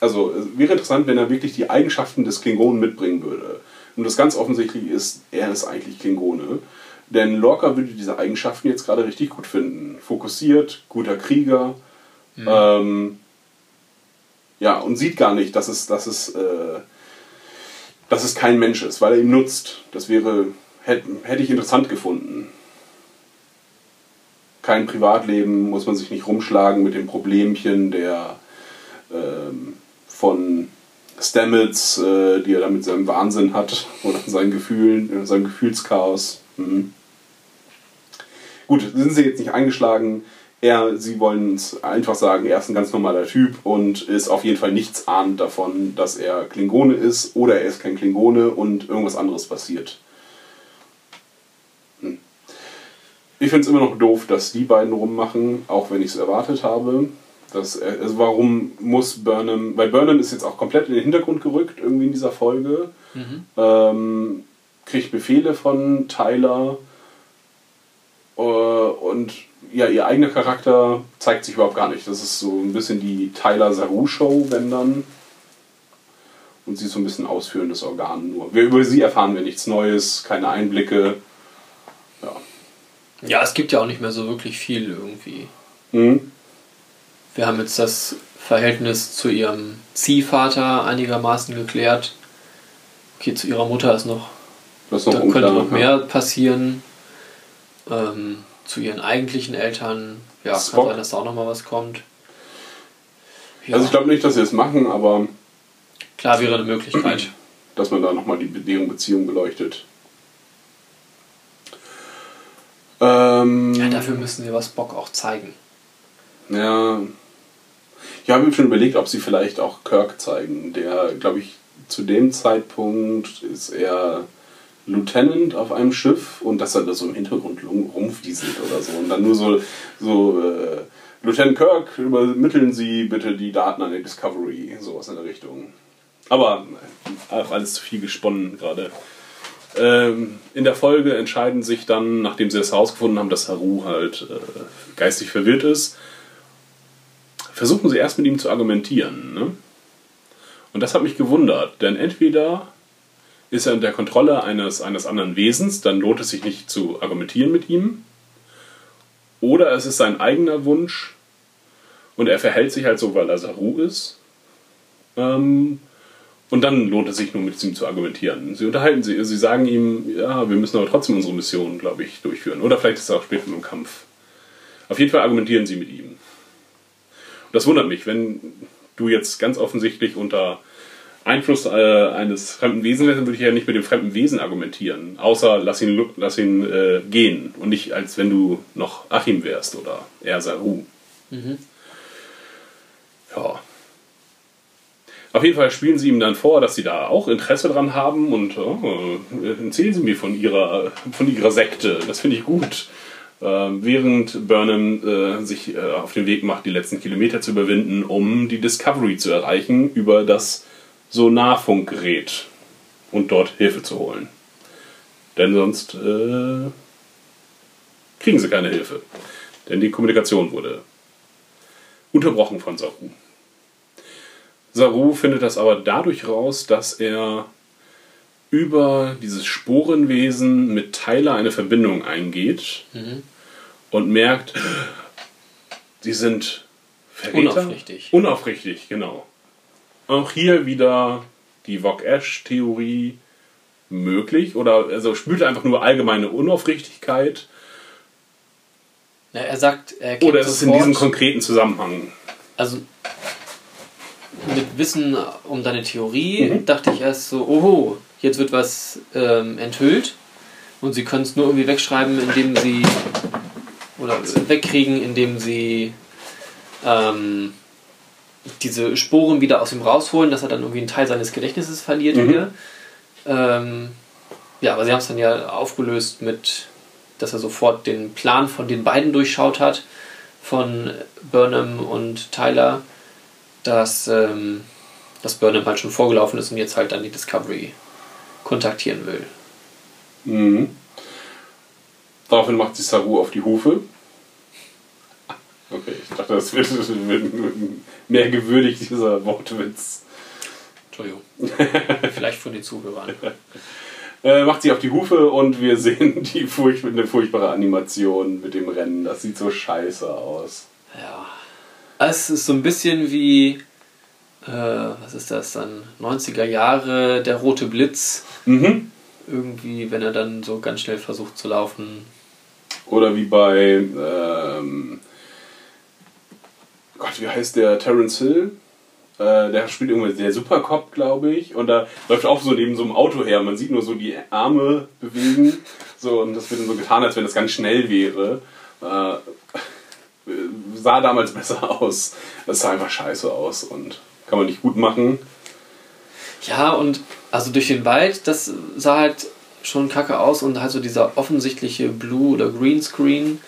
also es wäre interessant, wenn er wirklich die Eigenschaften des Klingonen mitbringen würde. Und das ganz offensichtlich ist, er ist eigentlich Klingone. Denn Lorca würde diese Eigenschaften jetzt gerade richtig gut finden. Fokussiert, guter Krieger. Ähm, ja, und sieht gar nicht, dass es, dass, es, äh, dass es kein Mensch ist, weil er ihn nutzt. Das wäre, hätte, hätte ich interessant gefunden. Kein Privatleben, muss man sich nicht rumschlagen mit dem Problemchen der ähm, von Stamets, äh, die er da mit seinem Wahnsinn hat oder seinen Gefühlen, äh, seinem Gefühlschaos. Mhm. Gut, sind sie jetzt nicht eingeschlagen. Er, sie wollen es einfach sagen, er ist ein ganz normaler Typ und ist auf jeden Fall nichts ahnend davon, dass er Klingone ist oder er ist kein Klingone und irgendwas anderes passiert. Hm. Ich finde es immer noch doof, dass die beiden rummachen, auch wenn ich es erwartet habe. Das, äh, also warum muss Burnham, weil Burnham ist jetzt auch komplett in den Hintergrund gerückt, irgendwie in dieser Folge. Ähm, kriegt Befehle von Tyler äh, und ja, ihr eigener Charakter zeigt sich überhaupt gar nicht. Das ist so ein bisschen die Tyler Saru-Show, wenn dann. Und sie ist so ein bisschen ausführendes Organ nur. Wir, über sie erfahren wir nichts Neues, keine Einblicke. Ja.
Ja, es gibt ja auch nicht mehr so wirklich viel irgendwie.
Mhm.
Wir haben jetzt das Verhältnis zu ihrem Ziehvater einigermaßen geklärt. Okay, zu ihrer Mutter ist noch,
Das ist noch
da
unklar.
könnte noch
ja.
mehr passieren. Ähm, zu ihren eigentlichen Eltern, ja, kann
Spock.
sein, dass da auch noch mal was kommt. Ja,
Also ich glaube nicht, dass sie es machen, aber
klar wäre eine Möglichkeit.
dass man da nochmal die, deren Beziehung beleuchtet. Ähm,
Ja, dafür müssen wir was Bock auch zeigen.
Ja. Ich habe mir schon überlegt, ob sie vielleicht auch Kirk zeigen. Der, glaube ich, zu dem Zeitpunkt ist er Lieutenant auf einem Schiff und dass er da so im Hintergrund rum- rumwieselt oder so. Und dann nur so, so äh, Lieutenant Kirk, übermitteln Sie bitte die Daten an die Discovery. Sowas in der Richtung. Aber äh, alles zu viel gesponnen gerade. Ähm, in der Folge entscheiden sich dann, nachdem sie das herausgefunden haben, dass Haru halt äh, geistig verwirrt ist, versuchen sie erst mit ihm zu argumentieren. Ne? Und das hat mich gewundert, denn entweder ist er unter Kontrolle eines, eines anderen Wesens, dann lohnt es sich nicht zu argumentieren mit ihm, oder es ist sein eigener Wunsch und er verhält sich halt so, weil er Saru ist. Ähm, und dann lohnt es sich nur mit ihm zu argumentieren. Sie unterhalten sie, sie sagen ihm, ja, wir müssen aber trotzdem unsere Mission, glaube ich, durchführen. Oder vielleicht ist es auch später im Kampf. Auf jeden Fall argumentieren sie mit ihm. Das wundert mich, wenn du jetzt ganz offensichtlich unter Einfluss äh, eines fremden Wesens wärst, dann würde ich ja nicht mit dem fremden Wesen argumentieren. Außer lass ihn, lass ihn äh, gehen. Und nicht, als wenn du noch Achim wärst oder er Saru. Ja. Auf jeden Fall spielen sie ihm dann vor, dass sie da auch Interesse dran haben und oh, erzählen sie mir von ihrer, von ihrer Sekte. Das finde ich gut. Ähm, während Burnham äh, sich äh, auf den Weg macht, die letzten Kilometer zu überwinden, um die Discovery zu erreichen über das Sonarfunkgerät und dort Hilfe zu holen. Denn sonst äh, kriegen sie keine Hilfe. Denn die Kommunikation wurde unterbrochen von Saru. Saru findet das aber dadurch raus, dass er über dieses Sporenwesen mit Tyler eine Verbindung eingeht und merkt, sie sind Verräter?
Unaufrichtig.
Unaufrichtig, genau. Auch hier wieder die Vog-Ash-Theorie möglich oder also spürt einfach nur allgemeine Unaufrichtigkeit
Ja, er sagt, er kennt
oder ist es in diesem konkreten Zusammenhang?
also mit Wissen um deine Theorie
Mhm.
dachte ich erst so, oho, jetzt wird was ähm, enthüllt und sie können es nur irgendwie wegschreiben, indem sie oder wegkriegen, indem sie ähm, diese Sporen wieder aus ihm rausholen, dass er dann irgendwie einen Teil seines Gedächtnisses verliert
Mhm.
wieder. Ähm, ja, aber sie haben es dann ja aufgelöst mit, dass er sofort den Plan von den beiden durchschaut hat, von Burnham und Tyler, dass, ähm, dass Burnham halt schon vorgelaufen ist und jetzt halt dann die Discovery kontaktieren will.
Mhm. Daraufhin macht sich Saru auf die Hufe. Okay, ich dachte, das wird, wird mehr gewürdigt, dieser Wortwitz.
Entschuldigung. Vielleicht von den Zuhörern.
Äh, macht sie auf die Hufe und wir sehen die furcht eine furchtbare Animation mit dem Rennen. Das sieht so scheiße aus.
Ja. Es ist so ein bisschen wie, äh, was ist das dann? 90er Jahre, der rote Blitz.
Mhm.
Irgendwie, wenn er dann so ganz schnell versucht zu laufen.
Oder wie bei, ähm, Gott, wie heißt der? Terence Hill? Äh, der spielt irgendwie der Supercop, glaube ich. Und da läuft auch so neben so einem Auto her. Man sieht nur so die Arme bewegen. So, und das wird dann so getan, als wenn das ganz schnell wäre. Äh, sah damals besser aus. Das sah einfach scheiße aus und kann man nicht gut machen.
Ja, und also durch den Wald, das sah halt schon kacke aus und halt so dieser offensichtliche Blue- oder Greenscreen.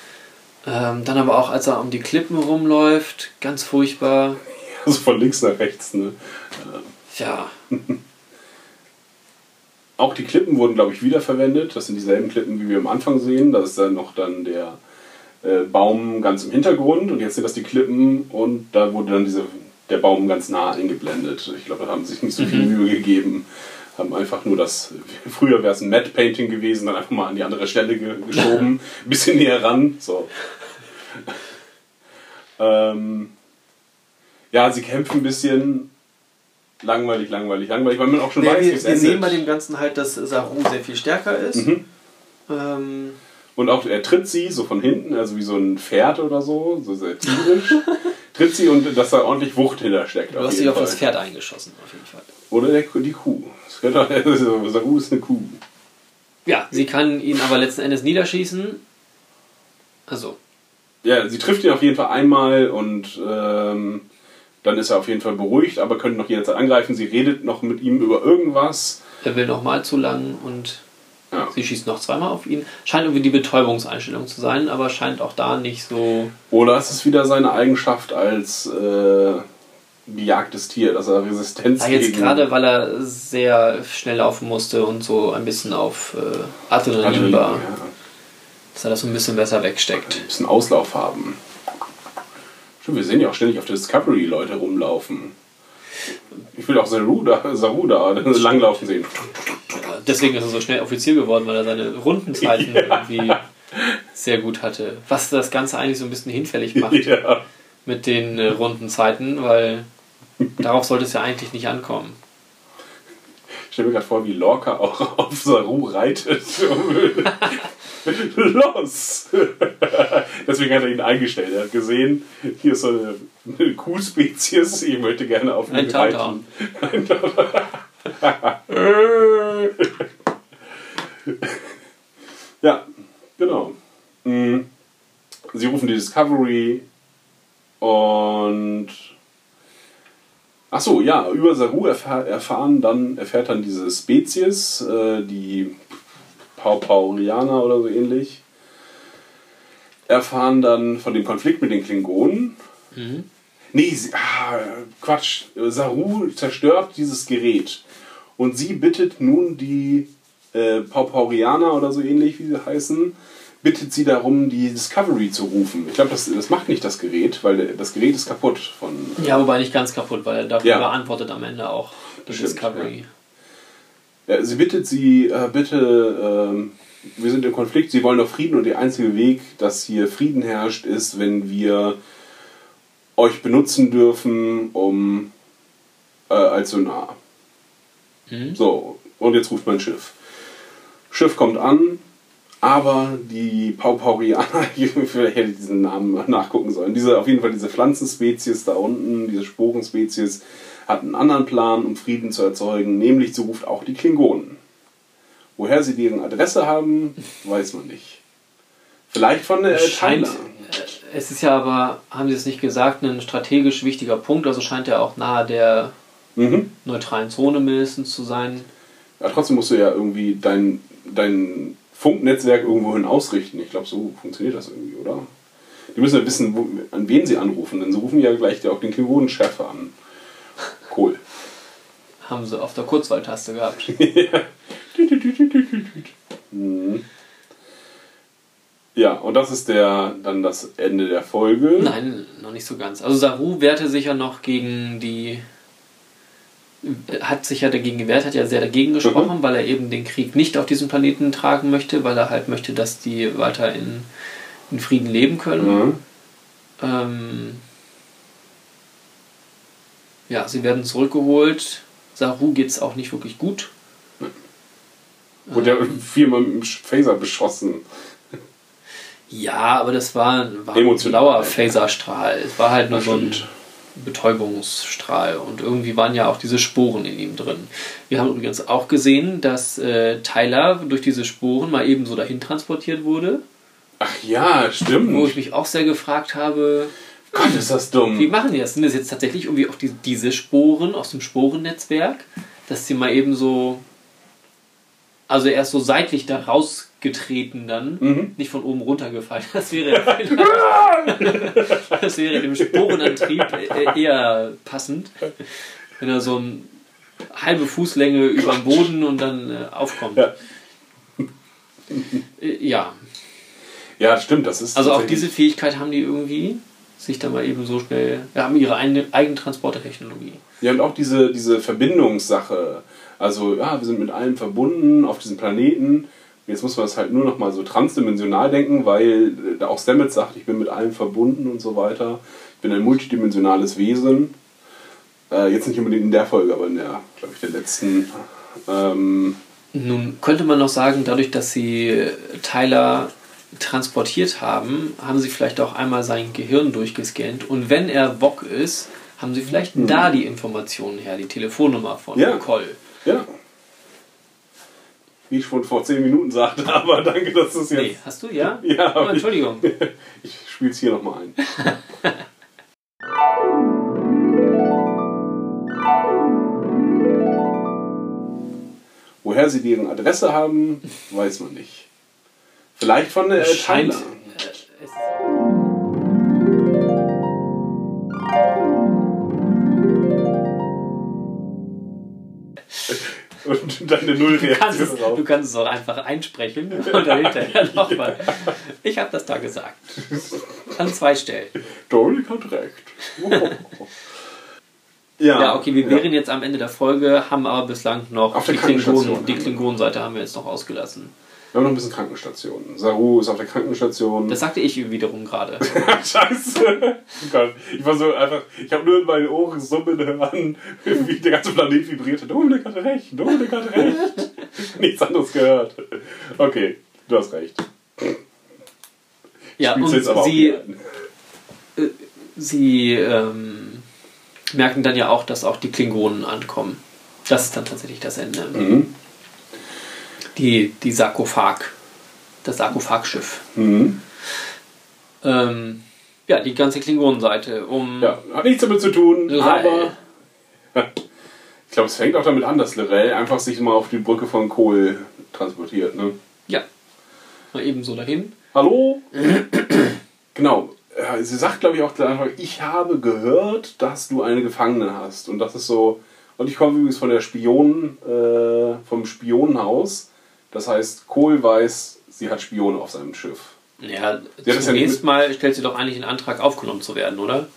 Ähm, dann aber auch, als er um die Klippen rumläuft, ganz furchtbar.
Also von links nach rechts, ne?
Ja,
Auch die Klippen wurden, glaube ich, wiederverwendet. Das sind dieselben Klippen, wie wir am Anfang sehen. Da ist dann noch dann der äh, Baum ganz im Hintergrund und jetzt sind das die Klippen und da wurde dann diese, der Baum ganz nah eingeblendet. Ich glaube, da haben sie sich nicht so viel Mühe gegeben. Haben einfach nur das, früher wäre es ein Matte Painting gewesen, dann einfach mal an die andere Stelle ge geschoben, ein bisschen näher ran. So. ähm, ja, sie kämpfen ein bisschen langweilig, langweilig, langweilig, weil man auch schon
Ja,
weiß, wie
wir,
es
wir sehen bei dem Ganzen halt, dass Saru sehr viel stärker ist.
Mhm.
Ähm,
Und auch er tritt sie so von hinten, also wie so ein Pferd oder so, so sehr tierisch. Tritt sie und dass da ordentlich Wucht hintersteckt.
du hast dich auf das Pferd eingeschossen, auf jeden Fall.
Oder der, die Kuh. Das könnte auch, also Saru ist eine Kuh.
Ja, sie kann ihn aber letzten Endes niederschießen. Also,
Ja, sie trifft ihn auf jeden Fall einmal und ähm, dann ist er auf jeden Fall beruhigt, aber könnte noch jederzeit angreifen. Sie redet noch mit ihm über irgendwas.
er will nochmal zu lang und
Ja.
sie schießt noch zweimal auf ihn. Scheint irgendwie die Betäubungseinstellung zu sein, aber scheint auch da nicht so.
Oder es ist wieder seine Eigenschaft als äh, gejagtes Tier, dass er Resistenz
Ja, jetzt gerade, weil er sehr schnell laufen musste und so ein bisschen auf äh, Adrenalin
Adrenalin,
war,
ja,
dass er das so ein bisschen besser wegsteckt.
ein bisschen Auslauf haben. Stimmt, wir sehen ja auch ständig auf der Discovery Leute rumlaufen. Ich will auch Saru da, Saru da langlaufen sehen.
Deswegen ist er so schnell Offizier geworden, weil er seine Rundenzeiten irgendwie sehr gut hatte. Was das Ganze eigentlich so ein bisschen hinfällig macht
Ja.
mit den äh, Rundenzeiten, weil darauf sollte es ja eigentlich nicht ankommen.
Ich stelle mir gerade vor, wie Lorca auch auf Saru reitet. Los! Deswegen hat er ihn eingestellt. Er hat gesehen, hier ist so eine, eine Kuhspezies, ich möchte gerne auf ihn
Ein Tautan.
Ja, genau. Mm. Sie rufen die Discovery und Ach so, ja, über Saru erfahr, erfahren dann, erfährt dann diese Spezies, äh, die Paupaurianer oder so ähnlich, erfahren dann von dem Konflikt mit den Klingonen. Nee, sie, ah, Quatsch. Saru zerstört dieses Gerät. Und sie bittet nun die äh, Paupaurianer oder so ähnlich, wie sie heißen, bittet sie darum, die Discovery zu rufen. Ich glaube, das, das macht nicht das Gerät, weil das Gerät ist kaputt von.
Ja, wobei nicht ganz kaputt, weil er dafür
Ja.
beantwortet am Ende auch die Discovery.
Ja, sie bittet sie, äh, bitte, ähm, wir sind im Konflikt, sie wollen doch Frieden und der einzige Weg, dass hier Frieden herrscht, ist, wenn wir euch benutzen dürfen, um äh, als Sonar.
Mhm.
So, und jetzt ruft mein Schiff. Schiff kommt an, aber die Paupaurianer, vielleicht hätte ich diesen Namen nachgucken sollen, diese, auf jeden Fall diese Pflanzenspezies da unten, diese Sporenspezies, hat einen anderen Plan, um Frieden zu erzeugen, nämlich sie ruft auch die Klingonen. Woher sie deren Adresse haben, weiß man nicht. Vielleicht von der
Es scheint, äh, es ist ja aber, haben Sie es nicht gesagt, ein strategisch wichtiger Punkt, also scheint er auch nahe der
Mhm.
neutralen Zone mindestens zu sein.
Ja, trotzdem musst du ja irgendwie dein, dein Funknetzwerk irgendwohin ausrichten. Ich glaube, so funktioniert das irgendwie, oder? Die müssen ja wissen, wo, an wen sie anrufen, denn sie rufen ja gleich auch den Klingonenchef an. Cool.
Haben sie auf der Kurzwahltaste gehabt.
Mhm. Ja, und das ist der, dann das Ende der Folge.
Nein, noch nicht so ganz. Also Saru wehrte sich ja noch gegen die. hat sich ja dagegen gewehrt, hat ja sehr dagegen gesprochen, weil er eben den Krieg nicht auf diesem Planeten tragen möchte, weil er halt möchte, dass die weiter in, in Frieden leben können.
Mhm.
Ähm, ja, sie werden zurückgeholt. Saru geht es auch nicht wirklich gut.
Wurde ja viermal mit dem Phaser beschossen.
Ja, aber das war, war ein blauer Phaserstrahl. Es war halt nur so ein
stimmt.
Betäubungsstrahl und irgendwie waren ja auch diese Sporen in ihm drin. Wir haben übrigens auch gesehen, dass äh, Tyler durch diese Sporen mal eben so dahin transportiert wurde,
Ach ja,
wo ich
stimmt.
mich auch sehr gefragt habe,
Gott, ist das
wie
dumm.
machen die das? Sind das jetzt tatsächlich irgendwie auch die, diese Sporen aus dem Sporennetzwerk, dass sie mal eben so, also erst so seitlich da rausgetreten dann,
Mhm.
nicht von oben runtergefallen. Das wäre, das wäre dem Sporenantrieb äh, eher passend, wenn er so eine halbe Fußlänge über den Boden und dann äh, aufkommt.
Ja.
Äh, ja,
Ja, stimmt, das ist.
also auch diese Fähigkeit haben die irgendwie, sich da mal eben so schnell, ja, haben ihre eigene Eigentransportertechnologie.
Ja, und auch diese, diese Verbindungssache. Also, ja, wir sind mit allem verbunden auf diesem Planeten. Jetzt muss man das halt nur noch mal so transdimensional denken, weil äh, auch Stamets sagt, ich bin mit allem verbunden und so weiter. Ich bin ein multidimensionales Wesen. Äh, jetzt nicht unbedingt in der Folge, aber in der, glaube ich, der letzten. Ähm,
Nun könnte man noch sagen, dadurch, dass sie Tyler transportiert haben, haben sie vielleicht auch einmal sein Gehirn durchgescannt. Und wenn er Wok ist, haben sie vielleicht da die Informationen her, die Telefonnummer von
Ja.
Nicole.
ja. Wie ich schon vor 10 Minuten sagte, aber danke, dass du es jetzt.
Nee, hast du, ja?
Ja,
Oh,
aber ich,
Entschuldigung.
ich spiele es hier nochmal ein. Woher sie deren Adresse haben, weiß man nicht. Vielleicht von der
Scheint. Äh,
Und deine
Du kannst, es,
Nullreaktion
du kannst es auch einfach einsprechen und dann hinterher nochmal. Ich habe das da gesagt. An zwei Stellen.
Dominik hat recht. ja,
Ja, okay, wir wären jetzt am Ende der Folge, haben aber bislang noch die
Krankenstation
die. Klingonenseite haben wir jetzt noch ausgelassen.
Wir haben noch ein bisschen Krankenstationen. Saru ist auf der Krankenstation.
Das sagte ich wiederum gerade.
Scheiße. Oh Gott. Ich war so einfach, ich habe nur in meinen Ohren summen hören, wie der ganze Planet vibrierte. Dominik hatte recht, Dominik hatte recht. Nichts anderes gehört. Okay, du hast recht.
Ja,
Spielst
und
jetzt aber auch
sie,
wieder ein.
sie ähm, merken dann ja auch, dass auch die Klingonen ankommen. Das ist dann tatsächlich das Ende.
Mhm.
Die, die Sarkophag. Das Sarkophagschiff.
Mhm.
Ähm, ja, die ganze Klingonenseite. Um
Ja, hat nichts damit zu tun,
Lorel.
aber ich glaube, es fängt auch damit an, dass Lorel einfach sich mal auf die Brücke von Kohl transportiert. Ne?
Ja. Mal eben so dahin.
Hallo? genau. sie sagt, glaube ich, auch einfach, ich habe gehört, dass du eine Gefangene hast. Und das ist so. Und ich komme übrigens von der Spion, äh, vom Spionenhaus. Das heißt, Kohl weiß, sie hat Spione auf seinem Schiff.
Ja,
Sie ja
zunächst
mit-
mal stellt sie doch eigentlich einen Antrag, aufgenommen zu werden, oder?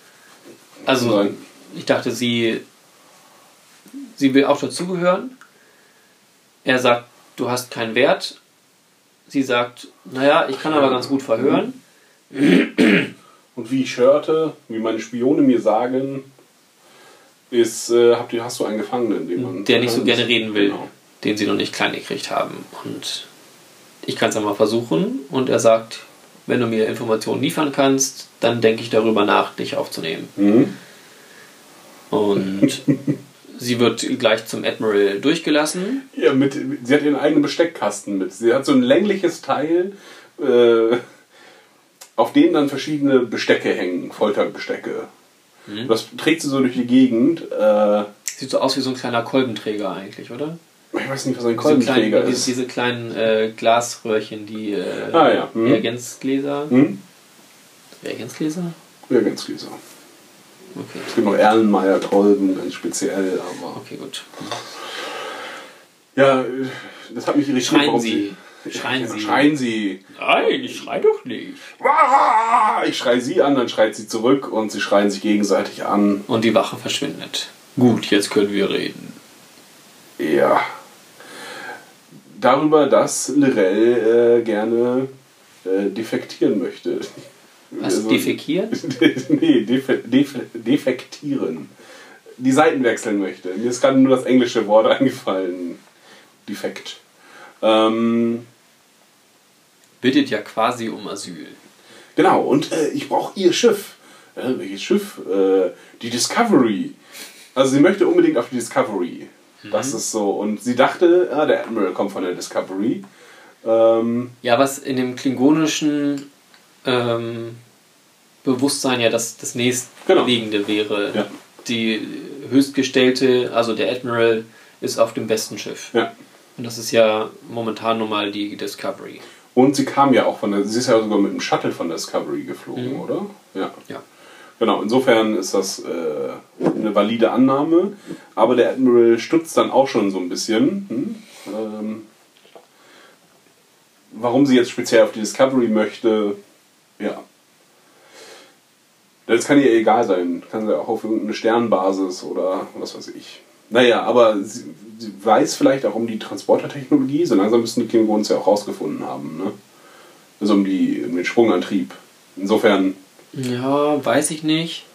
Also,
Nein.
ich dachte, sie, sie will auch dazugehören. Er sagt, du hast keinen Wert. Sie sagt, naja, ich kann aber ganz gut verhören.
Und wie ich hörte, wie meine Spione mir sagen, ist, äh, habt ihr, hast du einen Gefangenen, den man.
Der nicht so gerne reden will,
Genau.
Den sie noch nicht klein gekriegt haben. Und ich kann es einmal versuchen. Und er sagt, wenn du mir Informationen liefern kannst, dann denke ich darüber nach, dich aufzunehmen.
Mhm.
Und sie wird gleich zum Admiral durchgelassen.
Ja, mit, sie hat ihren eigenen Besteckkasten mit. Sie hat so ein längliches Teil, äh, auf dem dann verschiedene Bestecke hängen, Folterbestecke.
Mhm.
Das trägt sie so durch die Gegend. Äh,
Sieht so aus wie so ein kleiner Kolbenträger eigentlich, oder?
Ich weiß nicht, was ein
Diese kleinen,
ist.
diese kleinen äh, Glasröhrchen, die äh,
Ah, ja. Mhm.
Reagenzgläser.
Hm?
Reagenzgläser?
Ja, ganz Gläser.
Okay.
Es gibt noch Erlenmeyer Kolben, ganz speziell, aber.
Okay, gut.
Ja, das hat mich irritiert.
Schreien
warum
Sie. Schreien
Ja,
Sie.
Schreien Sie.
Nein, ich schrei doch nicht.
Ah! Ich schreie sie an, dann schreit sie zurück und sie schreien sich gegenseitig an.
Und die Wache verschwindet. Gut, jetzt können wir reden.
Ja. Darüber, dass Lirel äh, gerne äh, defektieren möchte.
Was?
Also-
Defekieren?
nee, defe, defe, defektieren. Die Seiten wechseln möchte. Mir ist gerade nur das englische Wort eingefallen. Defekt. Ähm,
Bittet ja quasi um Asyl.
Genau, und äh, ich brauche ihr Schiff. Äh, welches Schiff? Äh, die Discovery. Also sie möchte unbedingt auf die Discovery. Das ist so. Und sie dachte, ah, der Admiral kommt von der Discovery. Ähm,
Ja, was in dem klingonischen ähm, Bewusstsein ja das, das nächstliegende wäre.
Genau. Ja.
Die höchstgestellte, also der Admiral, ist auf dem besten Schiff.
ja.
Und das ist ja momentan nun mal die Discovery.
Und sie kam ja auch von der, sie ist ja sogar mit dem Shuttle von der Discovery geflogen, oder? Ja.
Ja.
Genau, insofern ist das äh, eine valide Annahme. Aber der Admiral stutzt dann auch schon so ein bisschen. Hm? Ähm, warum sie jetzt speziell auf die Discovery möchte, ja. Das kann ihr egal sein. Kann sie auch auf irgendeine Sternbasis oder was weiß ich. Naja, aber sie, sie weiß vielleicht auch um die Transportertechnologie. So langsam müssen die Klingonen es ja auch rausgefunden haben. Ne? Also um, die, um den Sprungantrieb. Insofern
Ja, weiß ich nicht.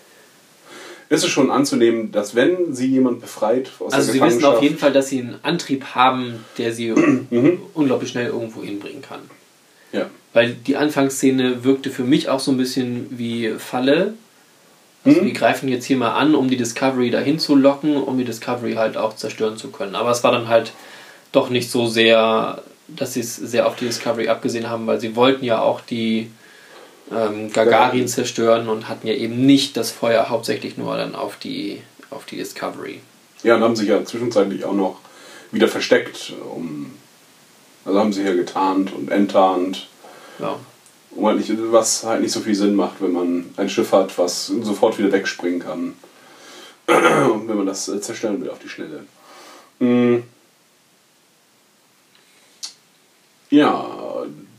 ist es schon anzunehmen, dass wenn sie jemand befreit aus
Also
der
sie wissen
Gefangenschaft,
auf jeden Fall, dass sie einen Antrieb haben, der sie
Mhm.
unglaublich schnell irgendwo hinbringen kann.
ja.
Weil die Anfangsszene wirkte für mich auch so ein bisschen wie Falle. Also
Mhm.
wir greifen jetzt hier mal an, um die Discovery dahin zu locken, um die Discovery halt auch zerstören zu können. Aber es war dann halt doch nicht so sehr, dass sie es sehr auf die Discovery abgesehen haben, weil sie wollten ja auch die ähm, Gagarin zerstören und hatten ja eben nicht das Feuer hauptsächlich nur dann auf die, auf die Discovery.
ja, und haben sich ja zwischenzeitlich auch noch wieder versteckt, um also haben sie hier getarnt und enttarnt,
Ja.
um halt nicht, was halt nicht so viel Sinn macht, wenn man ein Schiff hat, was sofort wieder wegspringen kann. Und wenn man das äh, zerstören will auf die Schnelle. Mm. Ja,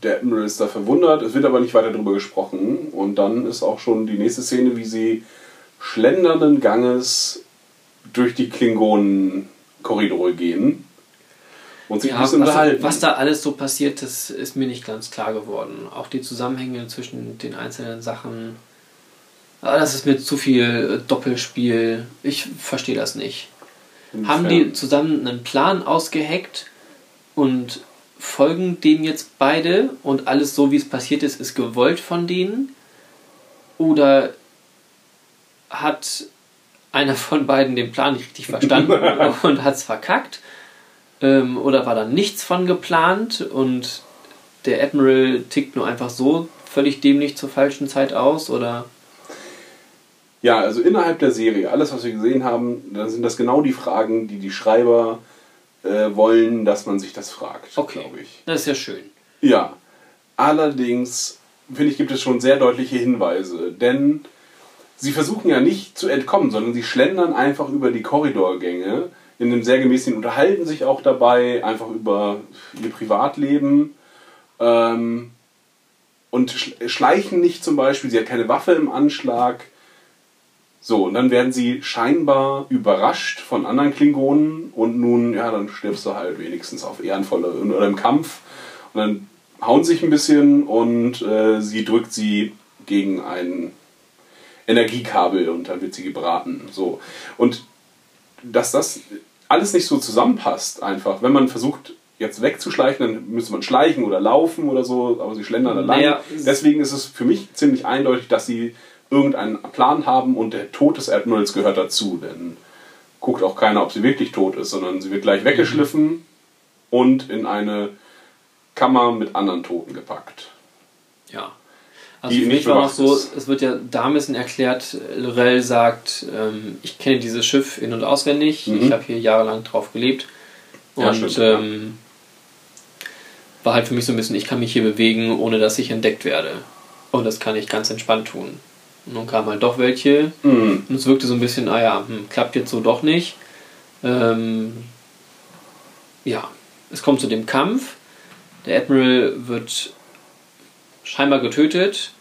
der Admiral ist da verwundert, es wird aber nicht weiter darüber gesprochen. Und dann ist auch schon die nächste Szene, wie sie schlendernden Ganges durch die Klingonen-Korridore gehen und sich
Ja,
ein bisschen
was,
unterhalten.
was da alles so passiert, das ist mir nicht ganz klar geworden. Auch die Zusammenhänge zwischen den einzelnen Sachen. Ah, das ist mir zu viel äh, Doppelspiel. Ich verstehe das nicht. Haben die zusammen einen Plan ausgeheckt und folgen dem jetzt beide und alles so, wie es passiert ist, ist gewollt von denen? Oder hat einer von beiden den Plan nicht richtig verstanden und hat es verkackt? Ähm, oder war da nichts von geplant und der Admiral tickt nur einfach so völlig dämlich zur falschen Zeit aus? Oder
Ja, also innerhalb der Serie, alles was wir gesehen haben, dann sind das genau die Fragen, die die Schreiber äh, wollen, dass man sich das fragt,
Okay.
glaube ich.
das ist ja schön.
Ja, allerdings finde ich, gibt es schon sehr deutliche Hinweise. Denn sie versuchen ja nicht zu entkommen, sondern sie schlendern einfach über die Korridorgänge in einem sehr gemäßigten, unterhalten sich auch dabei, einfach über ihr Privatleben. Ähm, und sch- schleichen nicht zum Beispiel, sie hat keine Waffe im Anschlag. So, und dann werden sie scheinbar überrascht von anderen Klingonen und nun, ja, dann stirbst du halt wenigstens auf ehrenvolle oder im Kampf. Und dann hauen sich ein bisschen und äh, sie drückt sie gegen ein Energiekabel und dann wird sie gebraten. So. Und dass das alles nicht so zusammenpasst, einfach, wenn man versucht, jetzt wegzuschleichen, dann müsste man schleichen oder laufen oder so, aber sie schlendern da lang.
Naja,
Deswegen ist es für mich ziemlich eindeutig, dass sie irgendeinen Plan haben und der Tod des Admirals gehört dazu, denn guckt auch keiner, ob sie wirklich tot ist, sondern sie wird gleich weggeschliffen und in eine Kammer mit anderen Toten gepackt.
Ja. Also
Die
für mich war noch so, es wird ja da ein bisschen erklärt, Lorel sagt, ähm, ich kenne dieses Schiff in- und auswendig,
Mhm.
ich habe hier jahrelang drauf gelebt. Und
ja.
ähm, war halt für mich so ein bisschen, ich kann mich hier bewegen, ohne dass ich entdeckt werde. Und das kann ich ganz entspannt tun. Und nun kamen halt doch welche.
Mhm.
Und es wirkte so ein bisschen, ah ja, hm, klappt jetzt so doch nicht. Ähm, ja, es kommt zu dem Kampf. Der Admiral wird scheinbar getötet,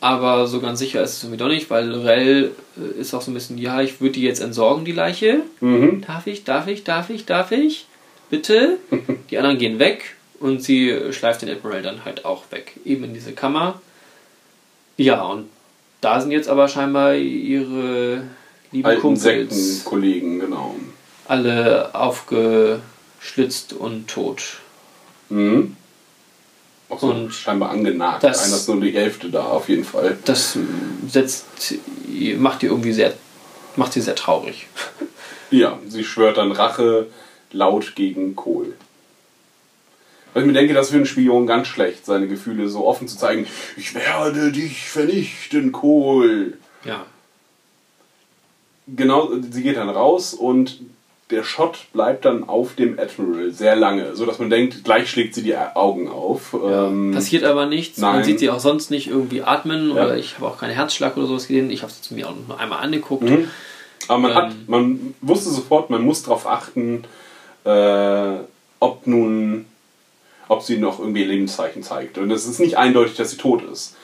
aber so ganz sicher ist es irgendwie doch nicht, weil Lorel äh, ist auch so ein bisschen, ja, ich würde die jetzt entsorgen, die Leiche.
Mhm.
Darf ich, darf ich, darf ich, darf ich? Bitte? Die anderen gehen weg und sie schleift den Admiral dann halt auch weg, eben in diese Kammer. Ja, und da sind jetzt aber scheinbar ihre lieben
Alten
Kumpels
Sektenkollegen, genau.
alle aufgeschlitzt und tot.
Mhm. Auch so
Und
scheinbar angenagt.
das-
Einer ist nur die Hälfte da, auf jeden Fall.
Das setzt, macht die irgendwie sehr, macht sie sehr traurig.
Ja, sie schwört dann Rache laut gegen Kohl. Weil ich mir denke, das ist für einen Spion ganz schlecht, seine Gefühle so offen zu zeigen. Ich werde dich vernichten, Kohl.
Ja.
Genau, sie geht dann raus und der Shot bleibt dann auf dem Admiral sehr lange, so dass man denkt, gleich schlägt sie die Augen auf. Ähm,
Passiert aber nichts. Man
nein.
sieht sie auch sonst nicht irgendwie atmen
Ja.
oder ich habe auch keinen Herzschlag oder sowas gesehen. Ich habe es mir auch nur einmal angeguckt.
Mhm. Aber man,
Ähm.
hat, man wusste sofort, man muss darauf achten, äh, ob nun, ob sie noch irgendwie Lebenszeichen zeigt. Und es ist nicht eindeutig, dass sie tot ist.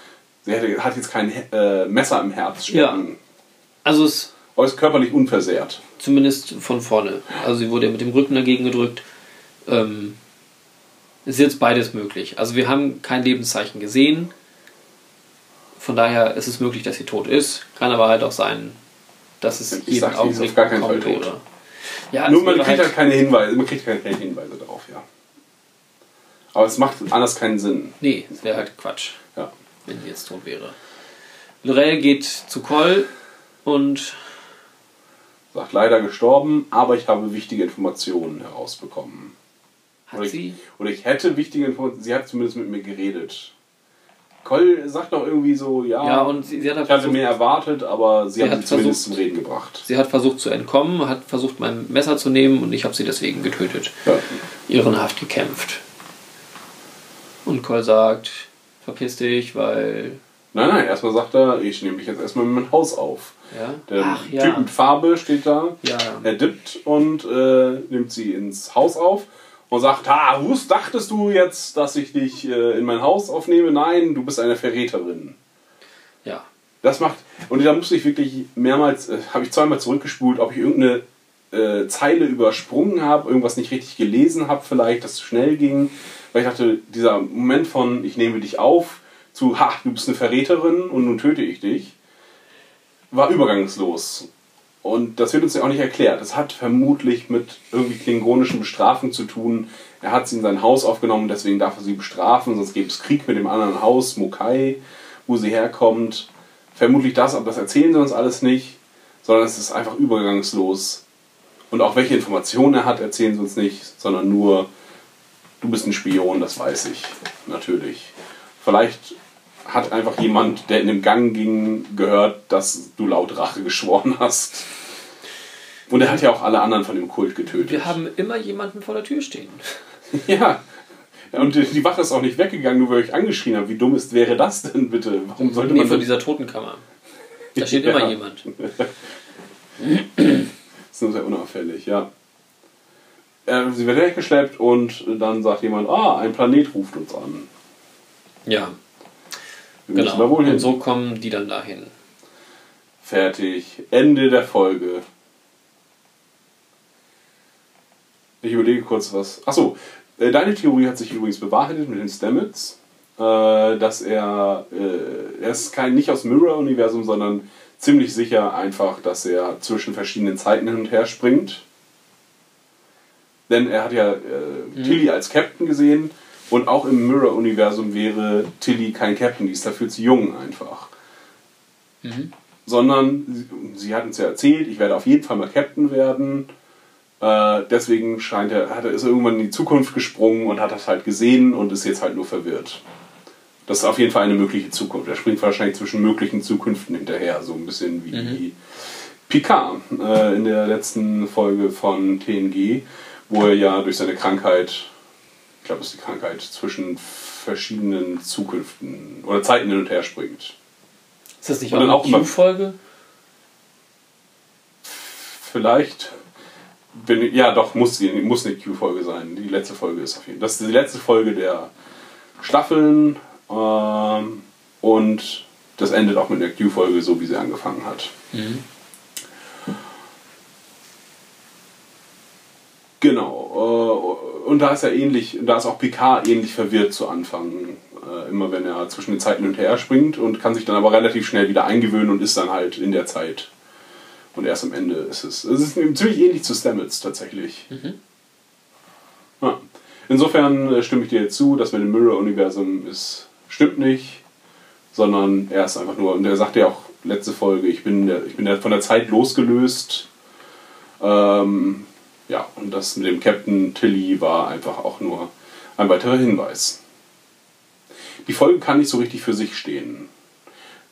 Sie hätte, hat jetzt kein äh, Messer im Herz stecken.
Also es
Aber ist körperlich unversehrt.
zumindest von vorne. Also sie wurde ja mit dem Rücken dagegen gedrückt. Ähm, ist jetzt beides möglich. Also wir haben kein Lebenszeichen gesehen. Von daher ist es möglich, dass sie tot ist. Kann aber halt auch sein, dass es
Ich
jeden Augenblick
auf gar keinen Fall tot.
Ja,
Nur man kriegt halt keine Hinweise, man kriegt keine Hinweise darauf, ja. Aber es macht anders keinen Sinn.
Nee, es wäre halt Quatsch,
Ja.
wenn sie jetzt tot wäre. Lorel geht zu Cole und
Sagt leider gestorben, aber ich habe wichtige Informationen herausbekommen.
hat
Oder ich,
sie.
oder ich hätte wichtige Informationen, sie hat zumindest mit mir geredet. Cole sagt doch irgendwie so, ja,
Ja, und sie, sie hat halt
ich hatte mehr erwartet, aber sie,
Sie hat
sie zumindest
versucht-
zum Reden gebracht.
sie hat versucht zu entkommen, hat versucht mein Messer zu nehmen und ich habe sie deswegen getötet.
Ja.
Ehrenhaft gekämpft. Und Cole sagt, verpiss dich, weil.
Nein, nein, erstmal sagt er, ich nehme dich jetzt erstmal in mein Haus auf.
Ja?
Der
Ach
Typ
ja.
mit Farbe steht da,
Ja.
er dippt und äh, nimmt sie ins Haus auf und sagt, ha, wus, dachtest du jetzt, dass ich dich äh, in mein Haus aufnehme? Nein, du bist eine Verräterin.
Ja.
Das macht, und da musste ich wirklich mehrmals, äh, habe ich zweimal zurückgespult, ob ich irgendeine äh, Zeile übersprungen habe, irgendwas nicht richtig gelesen habe, vielleicht, das zu schnell ging. Weil ich dachte, dieser Moment von, ich nehme dich auf, zu, ha, du bist eine Verräterin und nun töte ich dich, war übergangslos. Und das wird uns ja auch nicht erklärt. Das hat vermutlich mit irgendwie klingonischen Bestrafen zu tun. Er hat sie in sein Haus aufgenommen, deswegen darf er sie bestrafen, sonst gäbe es Krieg mit dem anderen Haus, Mokai, wo sie herkommt. Vermutlich das, aber das erzählen sie uns alles nicht, sondern es ist einfach übergangslos. Und auch welche Informationen er hat, erzählen sie uns nicht, sondern nur, du bist ein Spion, das weiß ich, natürlich. Vielleicht hat einfach jemand, der in dem Gang ging, gehört, dass du laut Rache geschworen hast. Und er hat ja auch alle anderen von dem Kult getötet.
Wir haben immer jemanden vor der Tür stehen.
Ja, und die, Wache ist auch nicht weggegangen, nur weil ich angeschrien habe. Wie dumm ist, wäre das denn bitte? Warum sollte
Nee,
man
von
das-
dieser Totenkammer. Da steht
Ja.
immer jemand.
ist nur sehr unauffällig, ja. Äh, sie wird weggeschleppt und dann sagt jemand, ah, ein Planet ruft uns an.
Ja,
Wir
genau.
da wohl hin.
Und so kommen die dann dahin.
Fertig. Ende der Folge. Ich überlege kurz was. Achso, äh, deine Theorie hat sich übrigens bewahrheitet mit den Stamets, äh, dass er, äh, er ist kein nicht aus dem Mirror-Universum, sondern ziemlich sicher einfach, dass er zwischen verschiedenen Zeiten hin und her springt. Denn er hat ja äh, Tilly als Captain gesehen und auch im Mirror-Universum wäre Tilly kein Captain, die ist dafür zu jung einfach sondern sie, sie hat uns ja erzählt, ich werde auf jeden Fall mal Captain werden. Äh, deswegen scheint er, hat er, ist er irgendwann in die Zukunft gesprungen und hat das halt gesehen und ist jetzt halt nur verwirrt. Das ist auf jeden Fall eine mögliche Zukunft. Er springt wahrscheinlich zwischen möglichen Zukünften hinterher, so ein bisschen wie Picard äh, in der letzten Folge von TNG, wo er ja durch seine Krankheit, ich glaube, es ist die Krankheit, zwischen verschiedenen Zukünften oder Zeiten hin und her springt.
Ist das nicht
Und
auch eine Q-Folge?
Vielleicht. Bin, ja, doch, muss, muss eine Q-Folge sein. Die letzte Folge ist auf jeden Fall. Das ist die letzte Folge der Staffeln. Ähm, und das endet auch mit der Q-Folge, so wie sie angefangen hat. Genau. Äh, und da ist er ähnlich, da ist auch Picard ähnlich verwirrt zu Anfang. Äh, immer wenn er zwischen den Zeiten hin und her springt und kann sich dann aber relativ schnell wieder eingewöhnen und ist dann halt in der Zeit. Und erst am Ende ist es. Es ist ziemlich ähnlich zu Stamets tatsächlich. Ja. Insofern äh, stimme ich dir jetzt zu, dass mit dem Mirror-Universum ist, stimmt nicht, sondern er ist einfach nur, und er sagte ja auch letzte Folge, ich bin, der, ich bin der, von der Zeit losgelöst. Ähm, ja, und das mit dem Captain Tilly war einfach auch nur ein weiterer Hinweis. Die Folge kann nicht so richtig für sich stehen.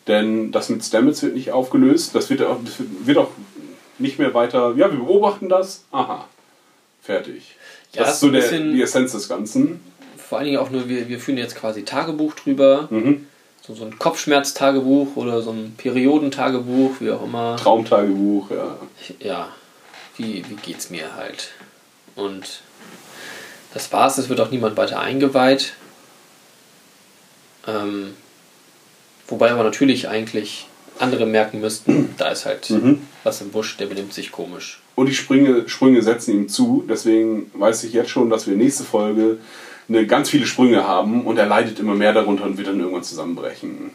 Denn das mit Stamets wird nicht aufgelöst. Das wird auch, das wird auch nicht mehr weiter. Ja, wir beobachten das. Aha. Fertig.
Ja,
das
ist
so der, die Essenz des Ganzen.
Vor allen Dingen auch nur, wir, wir führen jetzt quasi Tagebuch drüber.
Mhm.
So, so ein Kopfschmerztagebuch oder so ein Periodentagebuch, wie auch immer.
Traumtagebuch, ja.
ja, wie, wie geht's mir halt. Und das war's, es wird auch niemand weiter eingeweiht. Ähm, wobei aber natürlich eigentlich andere merken müssten, da ist halt
Mhm.
was im Busch, der benimmt sich komisch.
Und die Sprünge, Sprünge setzen ihm zu. Deswegen weiß ich jetzt schon, dass wir nächste Folge eine, ganz viele Sprünge haben und er leidet immer mehr darunter und wird dann irgendwann zusammenbrechen.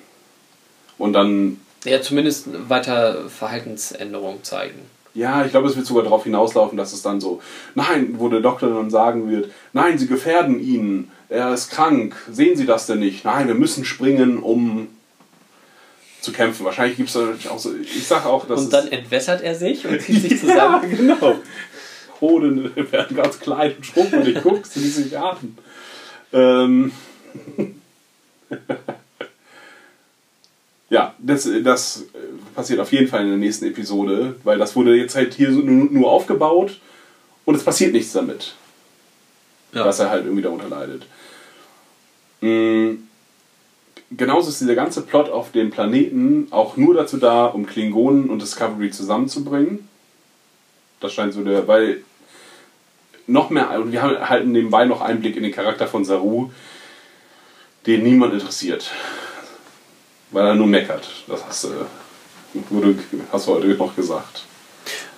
Und dann,
Ja, zumindest weiter Verhaltensänderungen zeigen.
Ja, ich glaube, es wird sogar darauf hinauslaufen, dass es dann so, nein, wo der Doktor dann sagen wird, nein, Sie gefährden ihn, er ist krank, sehen Sie das denn nicht? Nein, wir müssen springen, um zu kämpfen. Wahrscheinlich gibt es auch so, ich sage auch, dass
Und dann entwässert er sich und zieht sich
Ja,
zusammen.
genau. Hoden werden ganz klein und schrumpelig. Guckst du, wie sie sich atmen. Ähm. ja, das, das passiert auf jeden Fall in der nächsten Episode, weil das wurde jetzt halt hier so nur, aufgebaut und es passiert nichts damit,
Ja.
dass er halt irgendwie darunter leidet. Mm, Genauso ist dieser ganze Plot auf dem Planeten auch nur dazu da, um Klingonen und Discovery zusammenzubringen. Das scheint so der, weil noch mehr, und wir haben- halten nebenbei noch Einblick in den Charakter von Saru, den niemand interessiert. Weil er nur meckert. Das hast, du- wurde, hast du heute noch gesagt.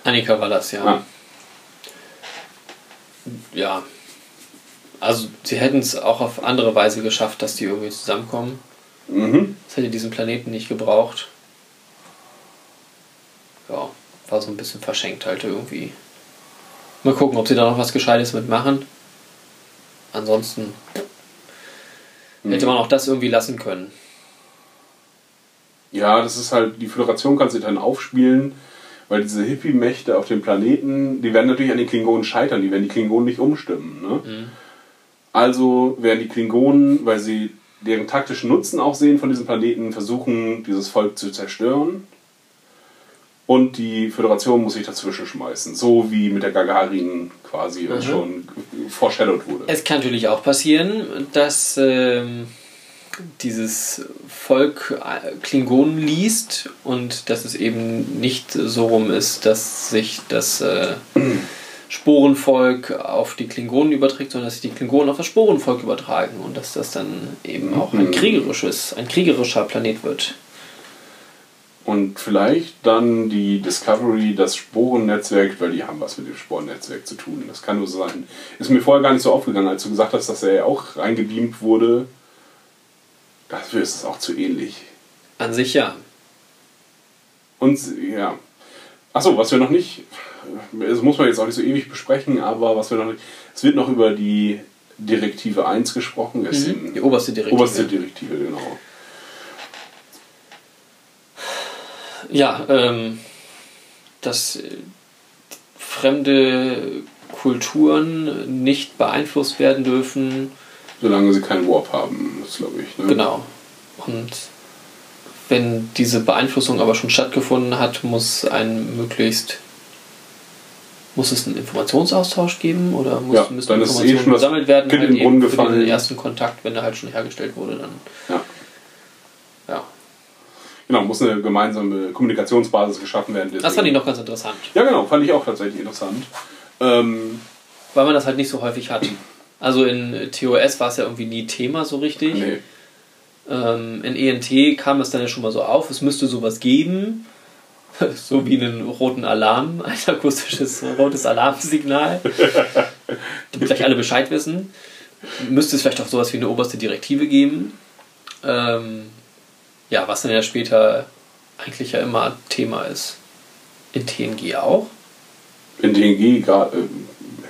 Annika war das, ja.
Ah.
Ja. Also, sie hätten es auch auf andere Weise geschafft, dass die irgendwie zusammenkommen.
Mhm.
Das hätte diesen Planeten nicht gebraucht. Ja, war so ein bisschen verschenkt halt irgendwie. Mal gucken, ob sie da noch was Gescheites mitmachen. Ansonsten hätte man auch das irgendwie lassen können.
Ja, das ist halt, die Föderation kann sich dann aufspielen, weil diese Hippie-Mächte auf dem Planeten, die werden natürlich an den Klingonen scheitern, die werden die Klingonen nicht umstimmen. Ne? Also werden die Klingonen, weil sie deren taktischen Nutzen auch sehen von diesem Planeten, versuchen, dieses Volk zu zerstören. Und die Föderation muss sich dazwischen schmeißen. So wie mit der Gagarin quasi
Mhm.
schon foreshadowed wurde.
Es kann natürlich auch passieren, dass ähm, dieses Volk äh, Klingonen liest und dass es eben nicht so rum ist, dass sich das äh, Sporenvolk auf die Klingonen überträgt, sondern dass sich die Klingonen auf das Sporenvolk übertragen und dass das dann eben auch ein kriegerisches, ein kriegerischer Planet wird.
Und vielleicht dann die Discovery, das Sporennetzwerk, weil die haben was mit dem Sporennetzwerk zu tun. Das kann nur sein. Ist mir vorher gar nicht so aufgegangen, als du gesagt hast, dass er ja auch reingebeamt wurde. Dafür ist es auch zu ähnlich.
An sich ja.
Und ja. Achso, was wir noch nicht. Das muss man jetzt auch nicht so ewig besprechen, aber was wir noch nicht. Es wird noch über die Direktive 1 gesprochen. Es sind
Die oberste Direktive.
Oberste Direktive, genau.
Ja, ähm, dass äh, fremde Kulturen nicht beeinflusst werden dürfen.
Solange sie keinen Warp haben, das glaube ich. Ne?
Genau. Und wenn diese Beeinflussung aber schon stattgefunden hat, muss ein möglichst muss es einen Informationsaustausch geben oder muss,
Ja,
müssen
dann ist eh
Informationen
schon
gesammelt werden,
Kind
halt
in den Brunnen gefallen.
den ersten Kontakt, wenn er halt schon hergestellt wurde, dann
Ja.
ja.
Genau, muss eine gemeinsame Kommunikationsbasis geschaffen werden.
Das fand ich noch ganz interessant,
Ja, genau, fand ich auch tatsächlich interessant. Ähm,
weil man das halt nicht so häufig hat. Also in TOS war es ja irgendwie nie Thema so richtig.
nee.
Ähm, in ENT kam es dann ja schon mal so auf, es müsste sowas geben, so wie einen roten Alarm, ein akustisches rotes Alarmsignal, damit gleich alle Bescheid wissen. Müsste es vielleicht auch sowas wie eine oberste Direktive geben. Ähm, ja, was dann ja später eigentlich ja immer Thema ist. In TNG auch.
In TNG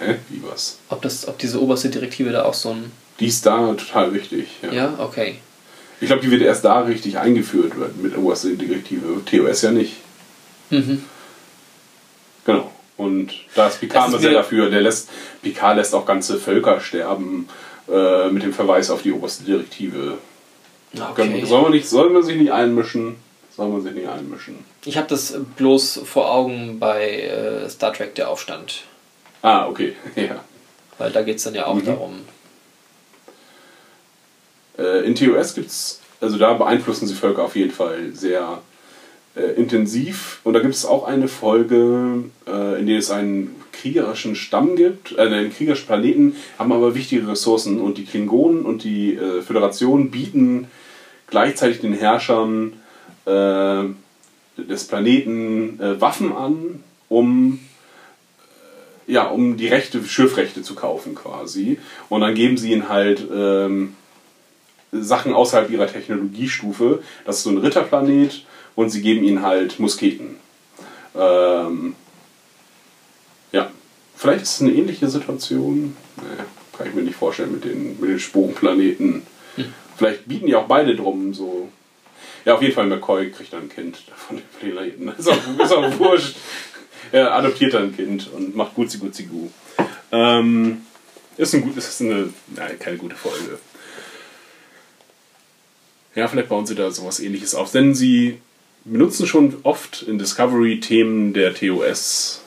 hä? Wie was?
Ob, das, ob diese oberste Direktive da auch so ein.
Die ist da total wichtig. Ja.
Ja, okay.
Ich glaube, die wird erst da richtig eingeführt mit oberster Direktive. TOS ja nicht.
Mhm.
Genau. Und da ist Picard immer sehr dafür. Der lässt, Picard lässt auch ganze Völker sterben äh, mit dem Verweis auf die oberste Direktive.
okay.
Soll, man nicht, soll man sich nicht einmischen? Soll man sich nicht einmischen?
Ich habe das bloß vor Augen bei äh, Star Trek Der Aufstand.
Ah, okay. Ja.
Weil da geht es dann ja auch
Mhm.
darum.
Äh, in TOS gibt es, also da beeinflussen sie Völker auf jeden Fall sehr äh, intensiv. Und da gibt es auch eine Folge, äh, in der es einen kriegerischen Stamm gibt, äh, einen kriegerischen Planeten, haben aber wichtige Ressourcen. Und die Klingonen und die äh, Föderation bieten gleichzeitig den Herrschern äh, des Planeten Waffen an, um ja, um die Rechte, Schiffrechte zu kaufen quasi. Und dann geben sie ihnen halt ähm, Sachen außerhalb ihrer Technologiestufe. Das ist so ein Ritterplanet und sie geben ihnen halt Musketen. Ähm, ja, vielleicht ist es eine ähnliche Situation. Nee, kann ich mir nicht vorstellen mit den, mit den Sporenplaneten. Vielleicht bieten die auch beide drum so. Ja, auf jeden Fall McCoy kriegt dann ein Kind von den Planeten. Ist auch, ist auch wurscht. Er adoptiert dann ein Kind und macht Gutzi Gutzi Gu. Ähm, ist, ein gut, ist eine, nein, keine gute Folge. Ja, vielleicht bauen sie da sowas ähnliches auf. Denn sie benutzen schon oft in Discovery Themen der TOS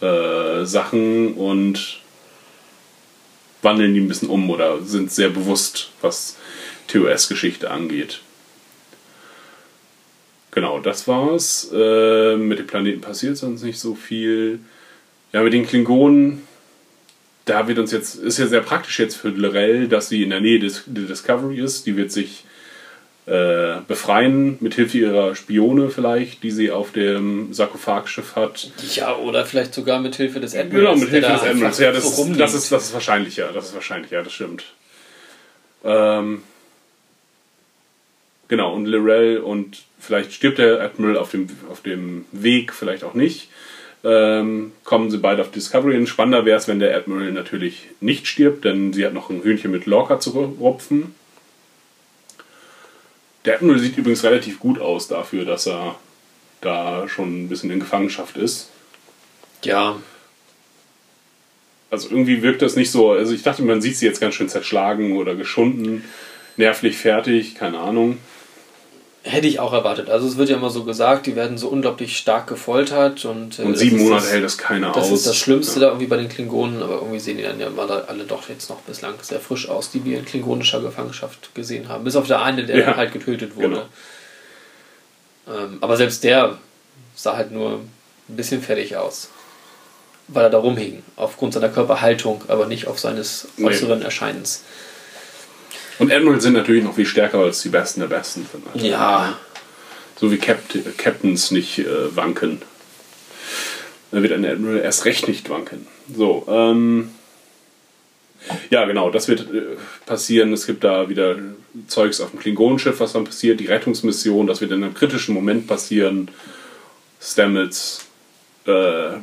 äh, Sachen und wandeln die ein bisschen um oder sind sehr bewusst, was TOS-Geschichte angeht. Genau, das war's. Äh, mit dem Planeten passiert sonst nicht so viel. Ja, mit den Klingonen, da wird uns jetzt, ist ja sehr praktisch jetzt für Lorel, dass sie in der Nähe des, der Discovery ist. Die wird sich äh, befreien, mit Hilfe ihrer Spione vielleicht, die sie auf dem Sarkophagschiff hat.
Ja, oder vielleicht sogar mit Hilfe des Admirals.
Genau, mit
der
Hilfe
da
des Admirals. Ja, das,
so
das, ist, das ist wahrscheinlicher. Das ist wahrscheinlicher, das stimmt. Ähm, genau, und Lorel und vielleicht stirbt der Admiral auf dem, auf dem Weg, vielleicht auch nicht. Ähm, kommen sie beide auf Discovery. Und spannender wäre es, wenn der Admiral natürlich nicht stirbt, denn sie hat noch ein Hühnchen mit Lorca zu rupfen. Der Admiral sieht übrigens relativ gut aus dafür, dass er da schon ein bisschen in Gefangenschaft ist.
Ja,
Also irgendwie wirkt das nicht so. Also ich dachte, man sieht sie jetzt ganz schön zerschlagen oder geschunden, nervlich fertig, keine Ahnung.
Hätte ich auch erwartet. Also es wird ja immer so gesagt, die werden so unglaublich stark gefoltert und, äh,
Und
das
sieben Monate
das,
hält das keiner
Das
aus.
ist das Schlimmste da irgendwie bei den Klingonen, aber irgendwie sehen die dann ja alle doch jetzt noch bislang sehr frisch aus, die wir in klingonischer Gefangenschaft gesehen haben. Bis auf der eine, der
Ja,
halt getötet wurde.
genau.
Ähm, aber selbst der sah halt nur ein bisschen fertig aus. Weil er da rumhing, aufgrund seiner Körperhaltung, aber nicht auf seines äußeren Erscheinens.
Und Admiral sind natürlich noch viel stärker als die Besten der Besten
Ja,
So wie Capt Captains nicht äh, wanken. Dann wird ein Admiral erst recht nicht wanken. So, ähm. Ja, genau, das wird äh, passieren. Es gibt da wieder Zeugs auf dem Klingonenschiff, was dann passiert. Die Rettungsmission, das wird in einem kritischen Moment passieren. Stamets äh,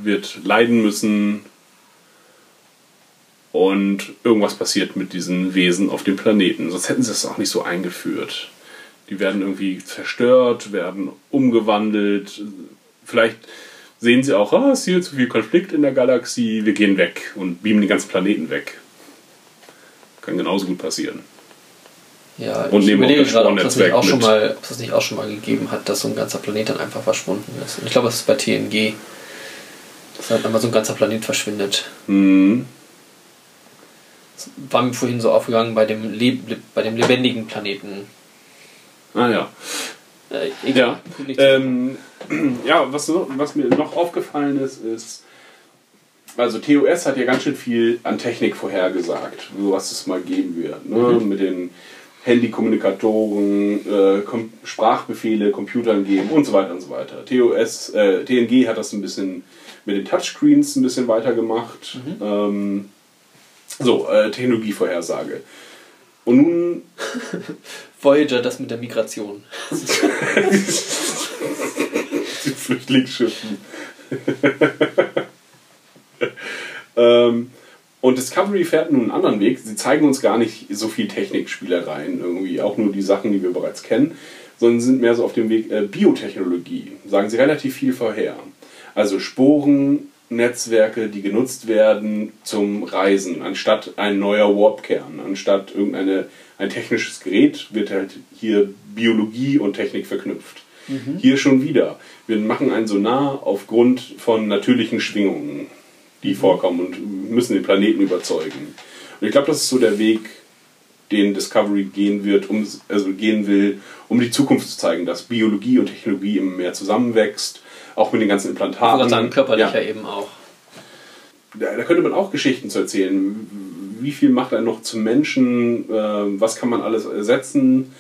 wird leiden müssen. Und irgendwas passiert mit diesen Wesen auf dem Planeten. Sonst hätten sie es auch nicht so eingeführt. Die werden irgendwie zerstört, werden umgewandelt. Vielleicht sehen sie auch, ah, es ist hier zu viel Konflikt in der Galaxie, wir gehen weg und beamen den ganzen Planeten weg. Kann genauso gut passieren.
ja
Und
ich überlege gerade, ob das, nicht auch schon mal, ob das nicht auch schon mal gegeben hat, dass so ein ganzer Planet dann einfach verschwunden ist. Und ich glaube, das ist bei TNG. Dass halt einmal so ein ganzer Planet verschwindet.
Hm.
Das war mir vorhin so aufgegangen bei dem, Leb bei dem lebendigen Planeten.
Ah ja.
Äh,
Ja,
egal. Nicht-
ähm, ja was, so, was mir noch aufgefallen ist, ist, also TOS hat ja ganz schön viel an Technik vorhergesagt, so was es mal geben wird. Ne? Mit den Handykommunikatoren, äh, Kom Sprachbefehle, Computern geben und so weiter und so weiter. TOS, äh, TNG hat das ein bisschen mit den Touchscreens ein bisschen weitergemacht. Ähm, so, äh, Technologievorhersage. Und nun
Voyager, das mit der Migration.
die Flüchtlingsschiffen. ähm, und Discovery fährt nun einen anderen Weg. Sie zeigen uns gar nicht so viel Technikspielereien irgendwie, auch nur die Sachen, die wir bereits kennen, sondern sind mehr so auf dem Weg äh, Biotechnologie. Sagen sie relativ viel vorher. Also Sporennetzwerke, die genutzt werden zum Reisen, anstatt ein neuer Warpkern, anstatt irgendeine ein technisches Gerät wird halt hier Biologie und Technik verknüpft. Hier schon wieder. Wir machen ein Sonar aufgrund von natürlichen Schwingungen, die vorkommen und müssen den Planeten überzeugen. Und ich glaube, das ist so der Weg, den Discovery gehen wird, um, also gehen will, um die Zukunft zu zeigen, dass Biologie und Technologie immer mehr zusammenwächst, auch mit den ganzen
Ich
Implantaten.
gerade sagen, körperlicher
Ja.
eben auch.
Da, da könnte man auch Geschichten zu erzählen. Wie viel macht er noch zum Menschen? Äh, was kann man alles ersetzen,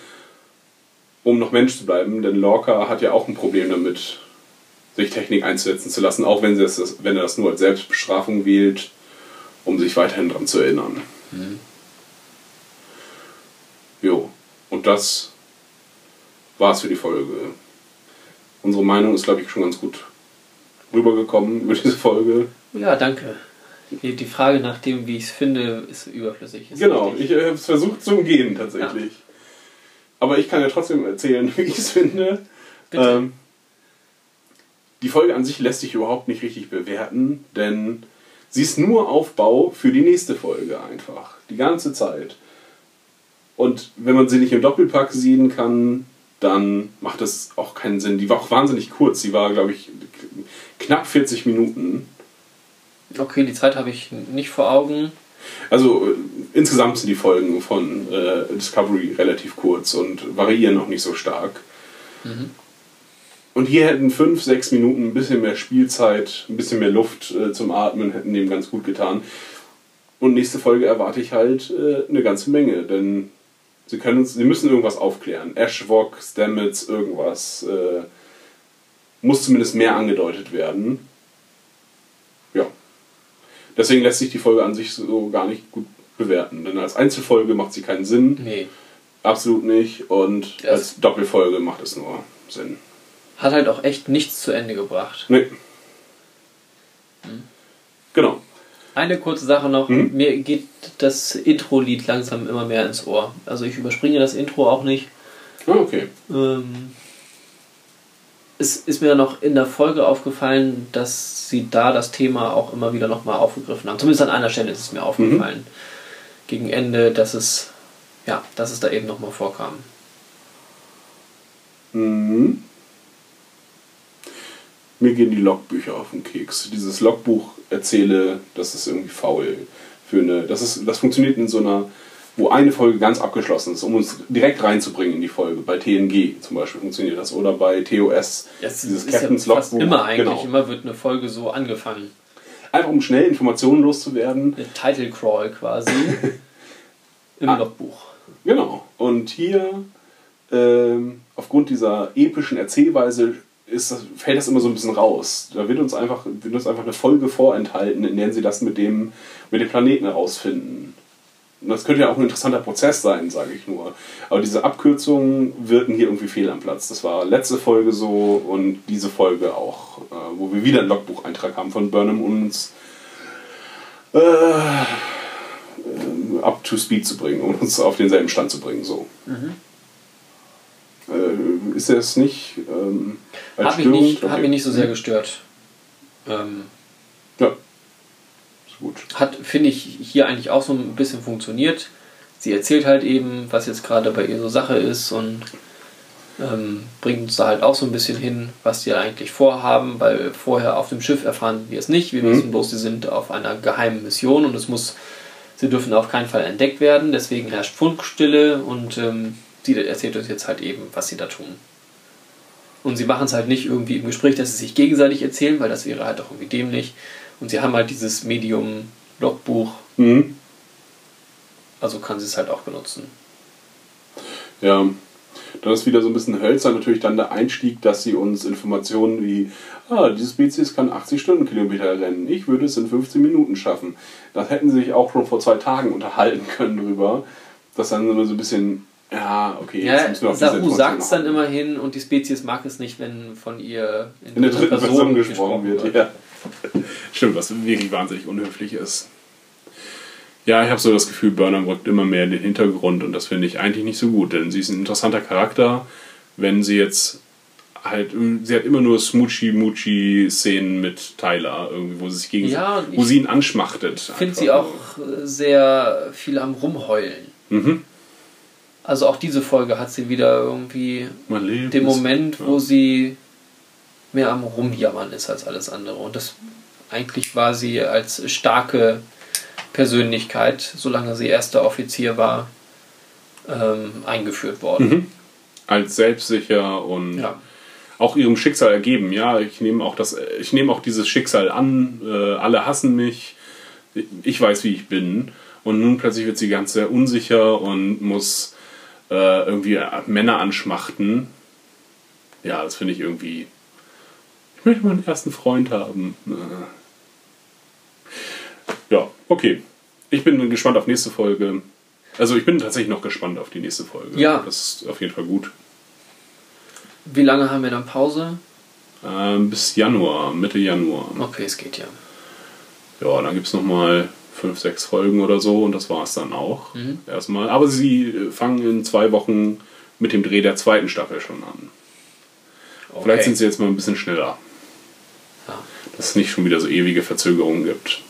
um noch Mensch zu bleiben? Denn Lorca hat ja auch ein Problem damit, sich Technik einzusetzen zu lassen, auch wenn, sie das, wenn er das nur als Selbstbestrafung wählt, um sich weiterhin daran zu erinnern. Jo, und das war's für die Folge. Unsere Meinung ist, glaube ich, schon ganz gut rübergekommen über diese Folge.
Ja, danke. Die, Frage nach dem, wie ich es finde, ist überflüssig. Ist
Genau,
richtig.
ich habe es versucht zu umgehen tatsächlich. Aber ich kann ja trotzdem erzählen, wie ich es finde.
Bitte.
Ähm, die Folge an sich lässt sich überhaupt nicht richtig bewerten, denn sie ist nur Aufbau für die nächste Folge einfach. Die ganze Zeit. Und wenn man sie nicht im Doppelpack sehen kann, dann macht das auch keinen Sinn. Die war auch wahnsinnig kurz. Sie war, glaube ich, knapp 40 Minuten.
Okay, die Zeit habe ich nicht vor Augen.
Also äh, insgesamt sind die Folgen von äh, Discovery relativ kurz und variieren auch nicht so stark. Und hier hätten fünf, sechs Minuten ein bisschen mehr Spielzeit, ein bisschen mehr Luft äh, zum Atmen, hätten dem ganz gut getan. Und nächste Folge erwarte ich halt äh, eine ganze Menge, denn sie können uns, sie müssen irgendwas aufklären. Ashwok, Stamets, irgendwas. Äh, muss zumindest mehr angedeutet werden. Ja. Deswegen lässt sich die Folge an sich so gar nicht gut bewerten. Denn als Einzelfolge macht sie keinen Sinn.
Nee.
Absolut nicht. Und
Ja,
als Doppelfolge macht es nur Sinn.
Hat halt auch echt nichts zu Ende gebracht.
Nee. Genau.
Eine kurze Sache noch.
Mhm.
Mir geht das Intro-Lied langsam immer mehr ins Ohr. Also ich überspringe das Intro auch nicht.
Ah, okay.
Ähm, es ist mir noch in der Folge aufgefallen, dass sie da das Thema auch immer wieder nochmal aufgegriffen haben. Zumindest an einer Stelle ist es mir aufgefallen. Gegen Ende, dass es, ja, dass es da eben nochmal vorkam.
Mhm. Mir gehen die Logbücher auf den Keks. Dieses Logbuch erzähle, das ist irgendwie faul. Für eine, das, ist, das funktioniert in so einer, wo eine Folge ganz abgeschlossen ist, um uns direkt reinzubringen in die Folge. Bei TNG zum Beispiel funktioniert das. Oder bei TOS.
Das
dieses
ist ja
Captain's
fast
Logbuch.
immer eigentlich.
Genau.
Immer wird eine Folge so angefangen.
Einfach um schnell Informationen loszuwerden.
Eine Title Crawl quasi. Im
Ah.
Logbuch.
Genau. Und hier, ähm, aufgrund dieser epischen Erzählweise, ist fällt das immer so ein bisschen raus. Da wird uns einfach, wird uns einfach eine Folge vorenthalten, in der sie das mit dem, mit dem Planeten herausfinden. Und das könnte ja auch ein interessanter Prozess sein, sage ich nur. Aber diese Abkürzungen wirken hier irgendwie fehl am Platz. Das war letzte Folge so und diese Folge auch, äh, wo wir wieder einen Logbucheintrag haben von Burnham, um uns äh, ähm, up to speed zu bringen, um uns auf denselben Stand zu bringen. So. Äh, ist das nicht ähm, als
Hat mich, nicht, hat
Okay.
mich nicht so sehr gestört. Ähm,
Ja, ist gut.
hat, finde ich, hier eigentlich auch so ein bisschen funktioniert. Sie erzählt halt eben, was jetzt gerade bei ihr so Sache ist und ähm, bringt uns da halt auch so ein bisschen hin, was die eigentlich vorhaben, weil vorher auf dem Schiff erfahren wir es nicht. Wir
Mhm.
wissen bloß, sie sind auf einer geheimen Mission und es muss, sie dürfen auf keinen Fall entdeckt werden, deswegen herrscht Funkstille und ähm, sie erzählt uns jetzt halt eben, was sie da tun. Und sie machen es halt nicht irgendwie im Gespräch, dass sie sich gegenseitig erzählen, weil das wäre halt auch irgendwie dämlich. Und sie haben halt dieses Medium Logbuch,
Mhm.
also kann sie es halt auch benutzen.
Ja, dann ist wieder so ein bisschen hölzern natürlich dann der Einstieg, dass sie uns Informationen wie, ah, diese Spezies kann 80 Stundenkilometer rennen, ich würde es in 15 Minuten schaffen. Das hätten sie sich auch schon vor zwei Tagen unterhalten können drüber. Das dann so ein bisschen, ja, okay,
Ja,
auf diese
Saru sagt es dann immerhin und die Spezies mag es nicht, wenn von ihr
in der dritten Person gesprochen wird. Ja. Stimmt, was wirklich wahnsinnig unhöflich ist. Ja, ich habe so das Gefühl, Burnham rückt immer mehr in den Hintergrund und das finde ich eigentlich nicht so gut, denn sie ist ein interessanter Charakter. Wenn sie jetzt halt, sie hat immer nur Smoochy-Moochie-Szenen mit Tyler, irgendwie, wo sie sich gegen,
Ja,
wo sie ihn anschmachtet.
Ich finde sie auch sehr viel am Rumheulen.
Mhm.
Also auch diese Folge hat sie wieder irgendwie den. Moment,
ja.
wo sie mehr am Rumjammern ist als alles andere. Und das eigentlich war sie als starke Persönlichkeit, solange sie erster Offizier war, ähm, eingeführt worden.
Mhm. als selbstsicher und
Ja.
auch ihrem Schicksal ergeben. Ja, ich nehme auch das, ich nehme auch dieses Schicksal an. Äh, alle hassen mich. Ich weiß, wie ich bin. Und nun plötzlich wird sie ganz sehr unsicher und muss äh, irgendwie Männer anschmachten. Ja, das finde ich irgendwie. Ich möchte meinen ersten Freund haben. Äh. Ja, okay. Ich bin gespannt auf nächste Folge. Also ich bin tatsächlich noch gespannt auf die nächste Folge.
Ja.
Das ist auf jeden Fall gut.
Wie lange haben wir dann Pause?
Ähm, bis Januar, Mitte Januar.
Okay, es geht ja.
Ja, dann gibt es nochmal fünf, sechs Folgen oder so und das war es dann auch.
Mhm.
Erstmal. Aber sie äh, fangen in zwei Wochen mit dem Dreh der zweiten Staffel schon an.
Okay.
Vielleicht sind sie jetzt mal ein bisschen schneller.
Ja.
Dass es nicht schon wieder so ewige Verzögerungen gibt.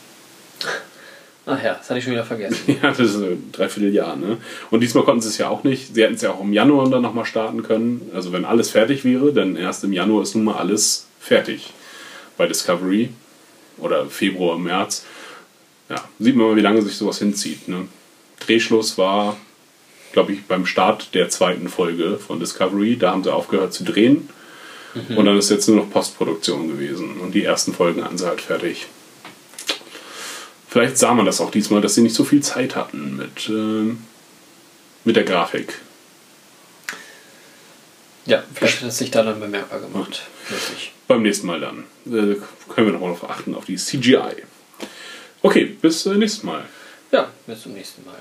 Ach ja, das hatte ich schon wieder vergessen.
Ja, das ist ein Dreivierteljahr, ne? Und diesmal konnten sie es ja auch nicht. Sie hätten es ja auch im Januar dann nochmal starten können. Also wenn alles fertig wäre, dann erst im Januar ist nun mal alles fertig bei Discovery. Oder Februar, März. Ja, sieht man mal, wie lange sich sowas hinzieht, ne? Drehschluss war, glaube ich, beim Start der zweiten Folge von Discovery. Da haben sie aufgehört zu drehen. Und dann ist jetzt nur noch Postproduktion gewesen. Und die ersten Folgen hatten sie halt fertig. Vielleicht sah man das auch diesmal, dass sie nicht so viel Zeit hatten mit, ähm, mit der Grafik.
Ja, vielleicht hat es sich da dann bemerkbar gemacht. Wirklich.
Beim nächsten Mal dann. Äh, können wir noch mal darauf achten, auf die CGI. Okay, bis äh, nächstes Mal.
Ja, bis zum nächsten Mal.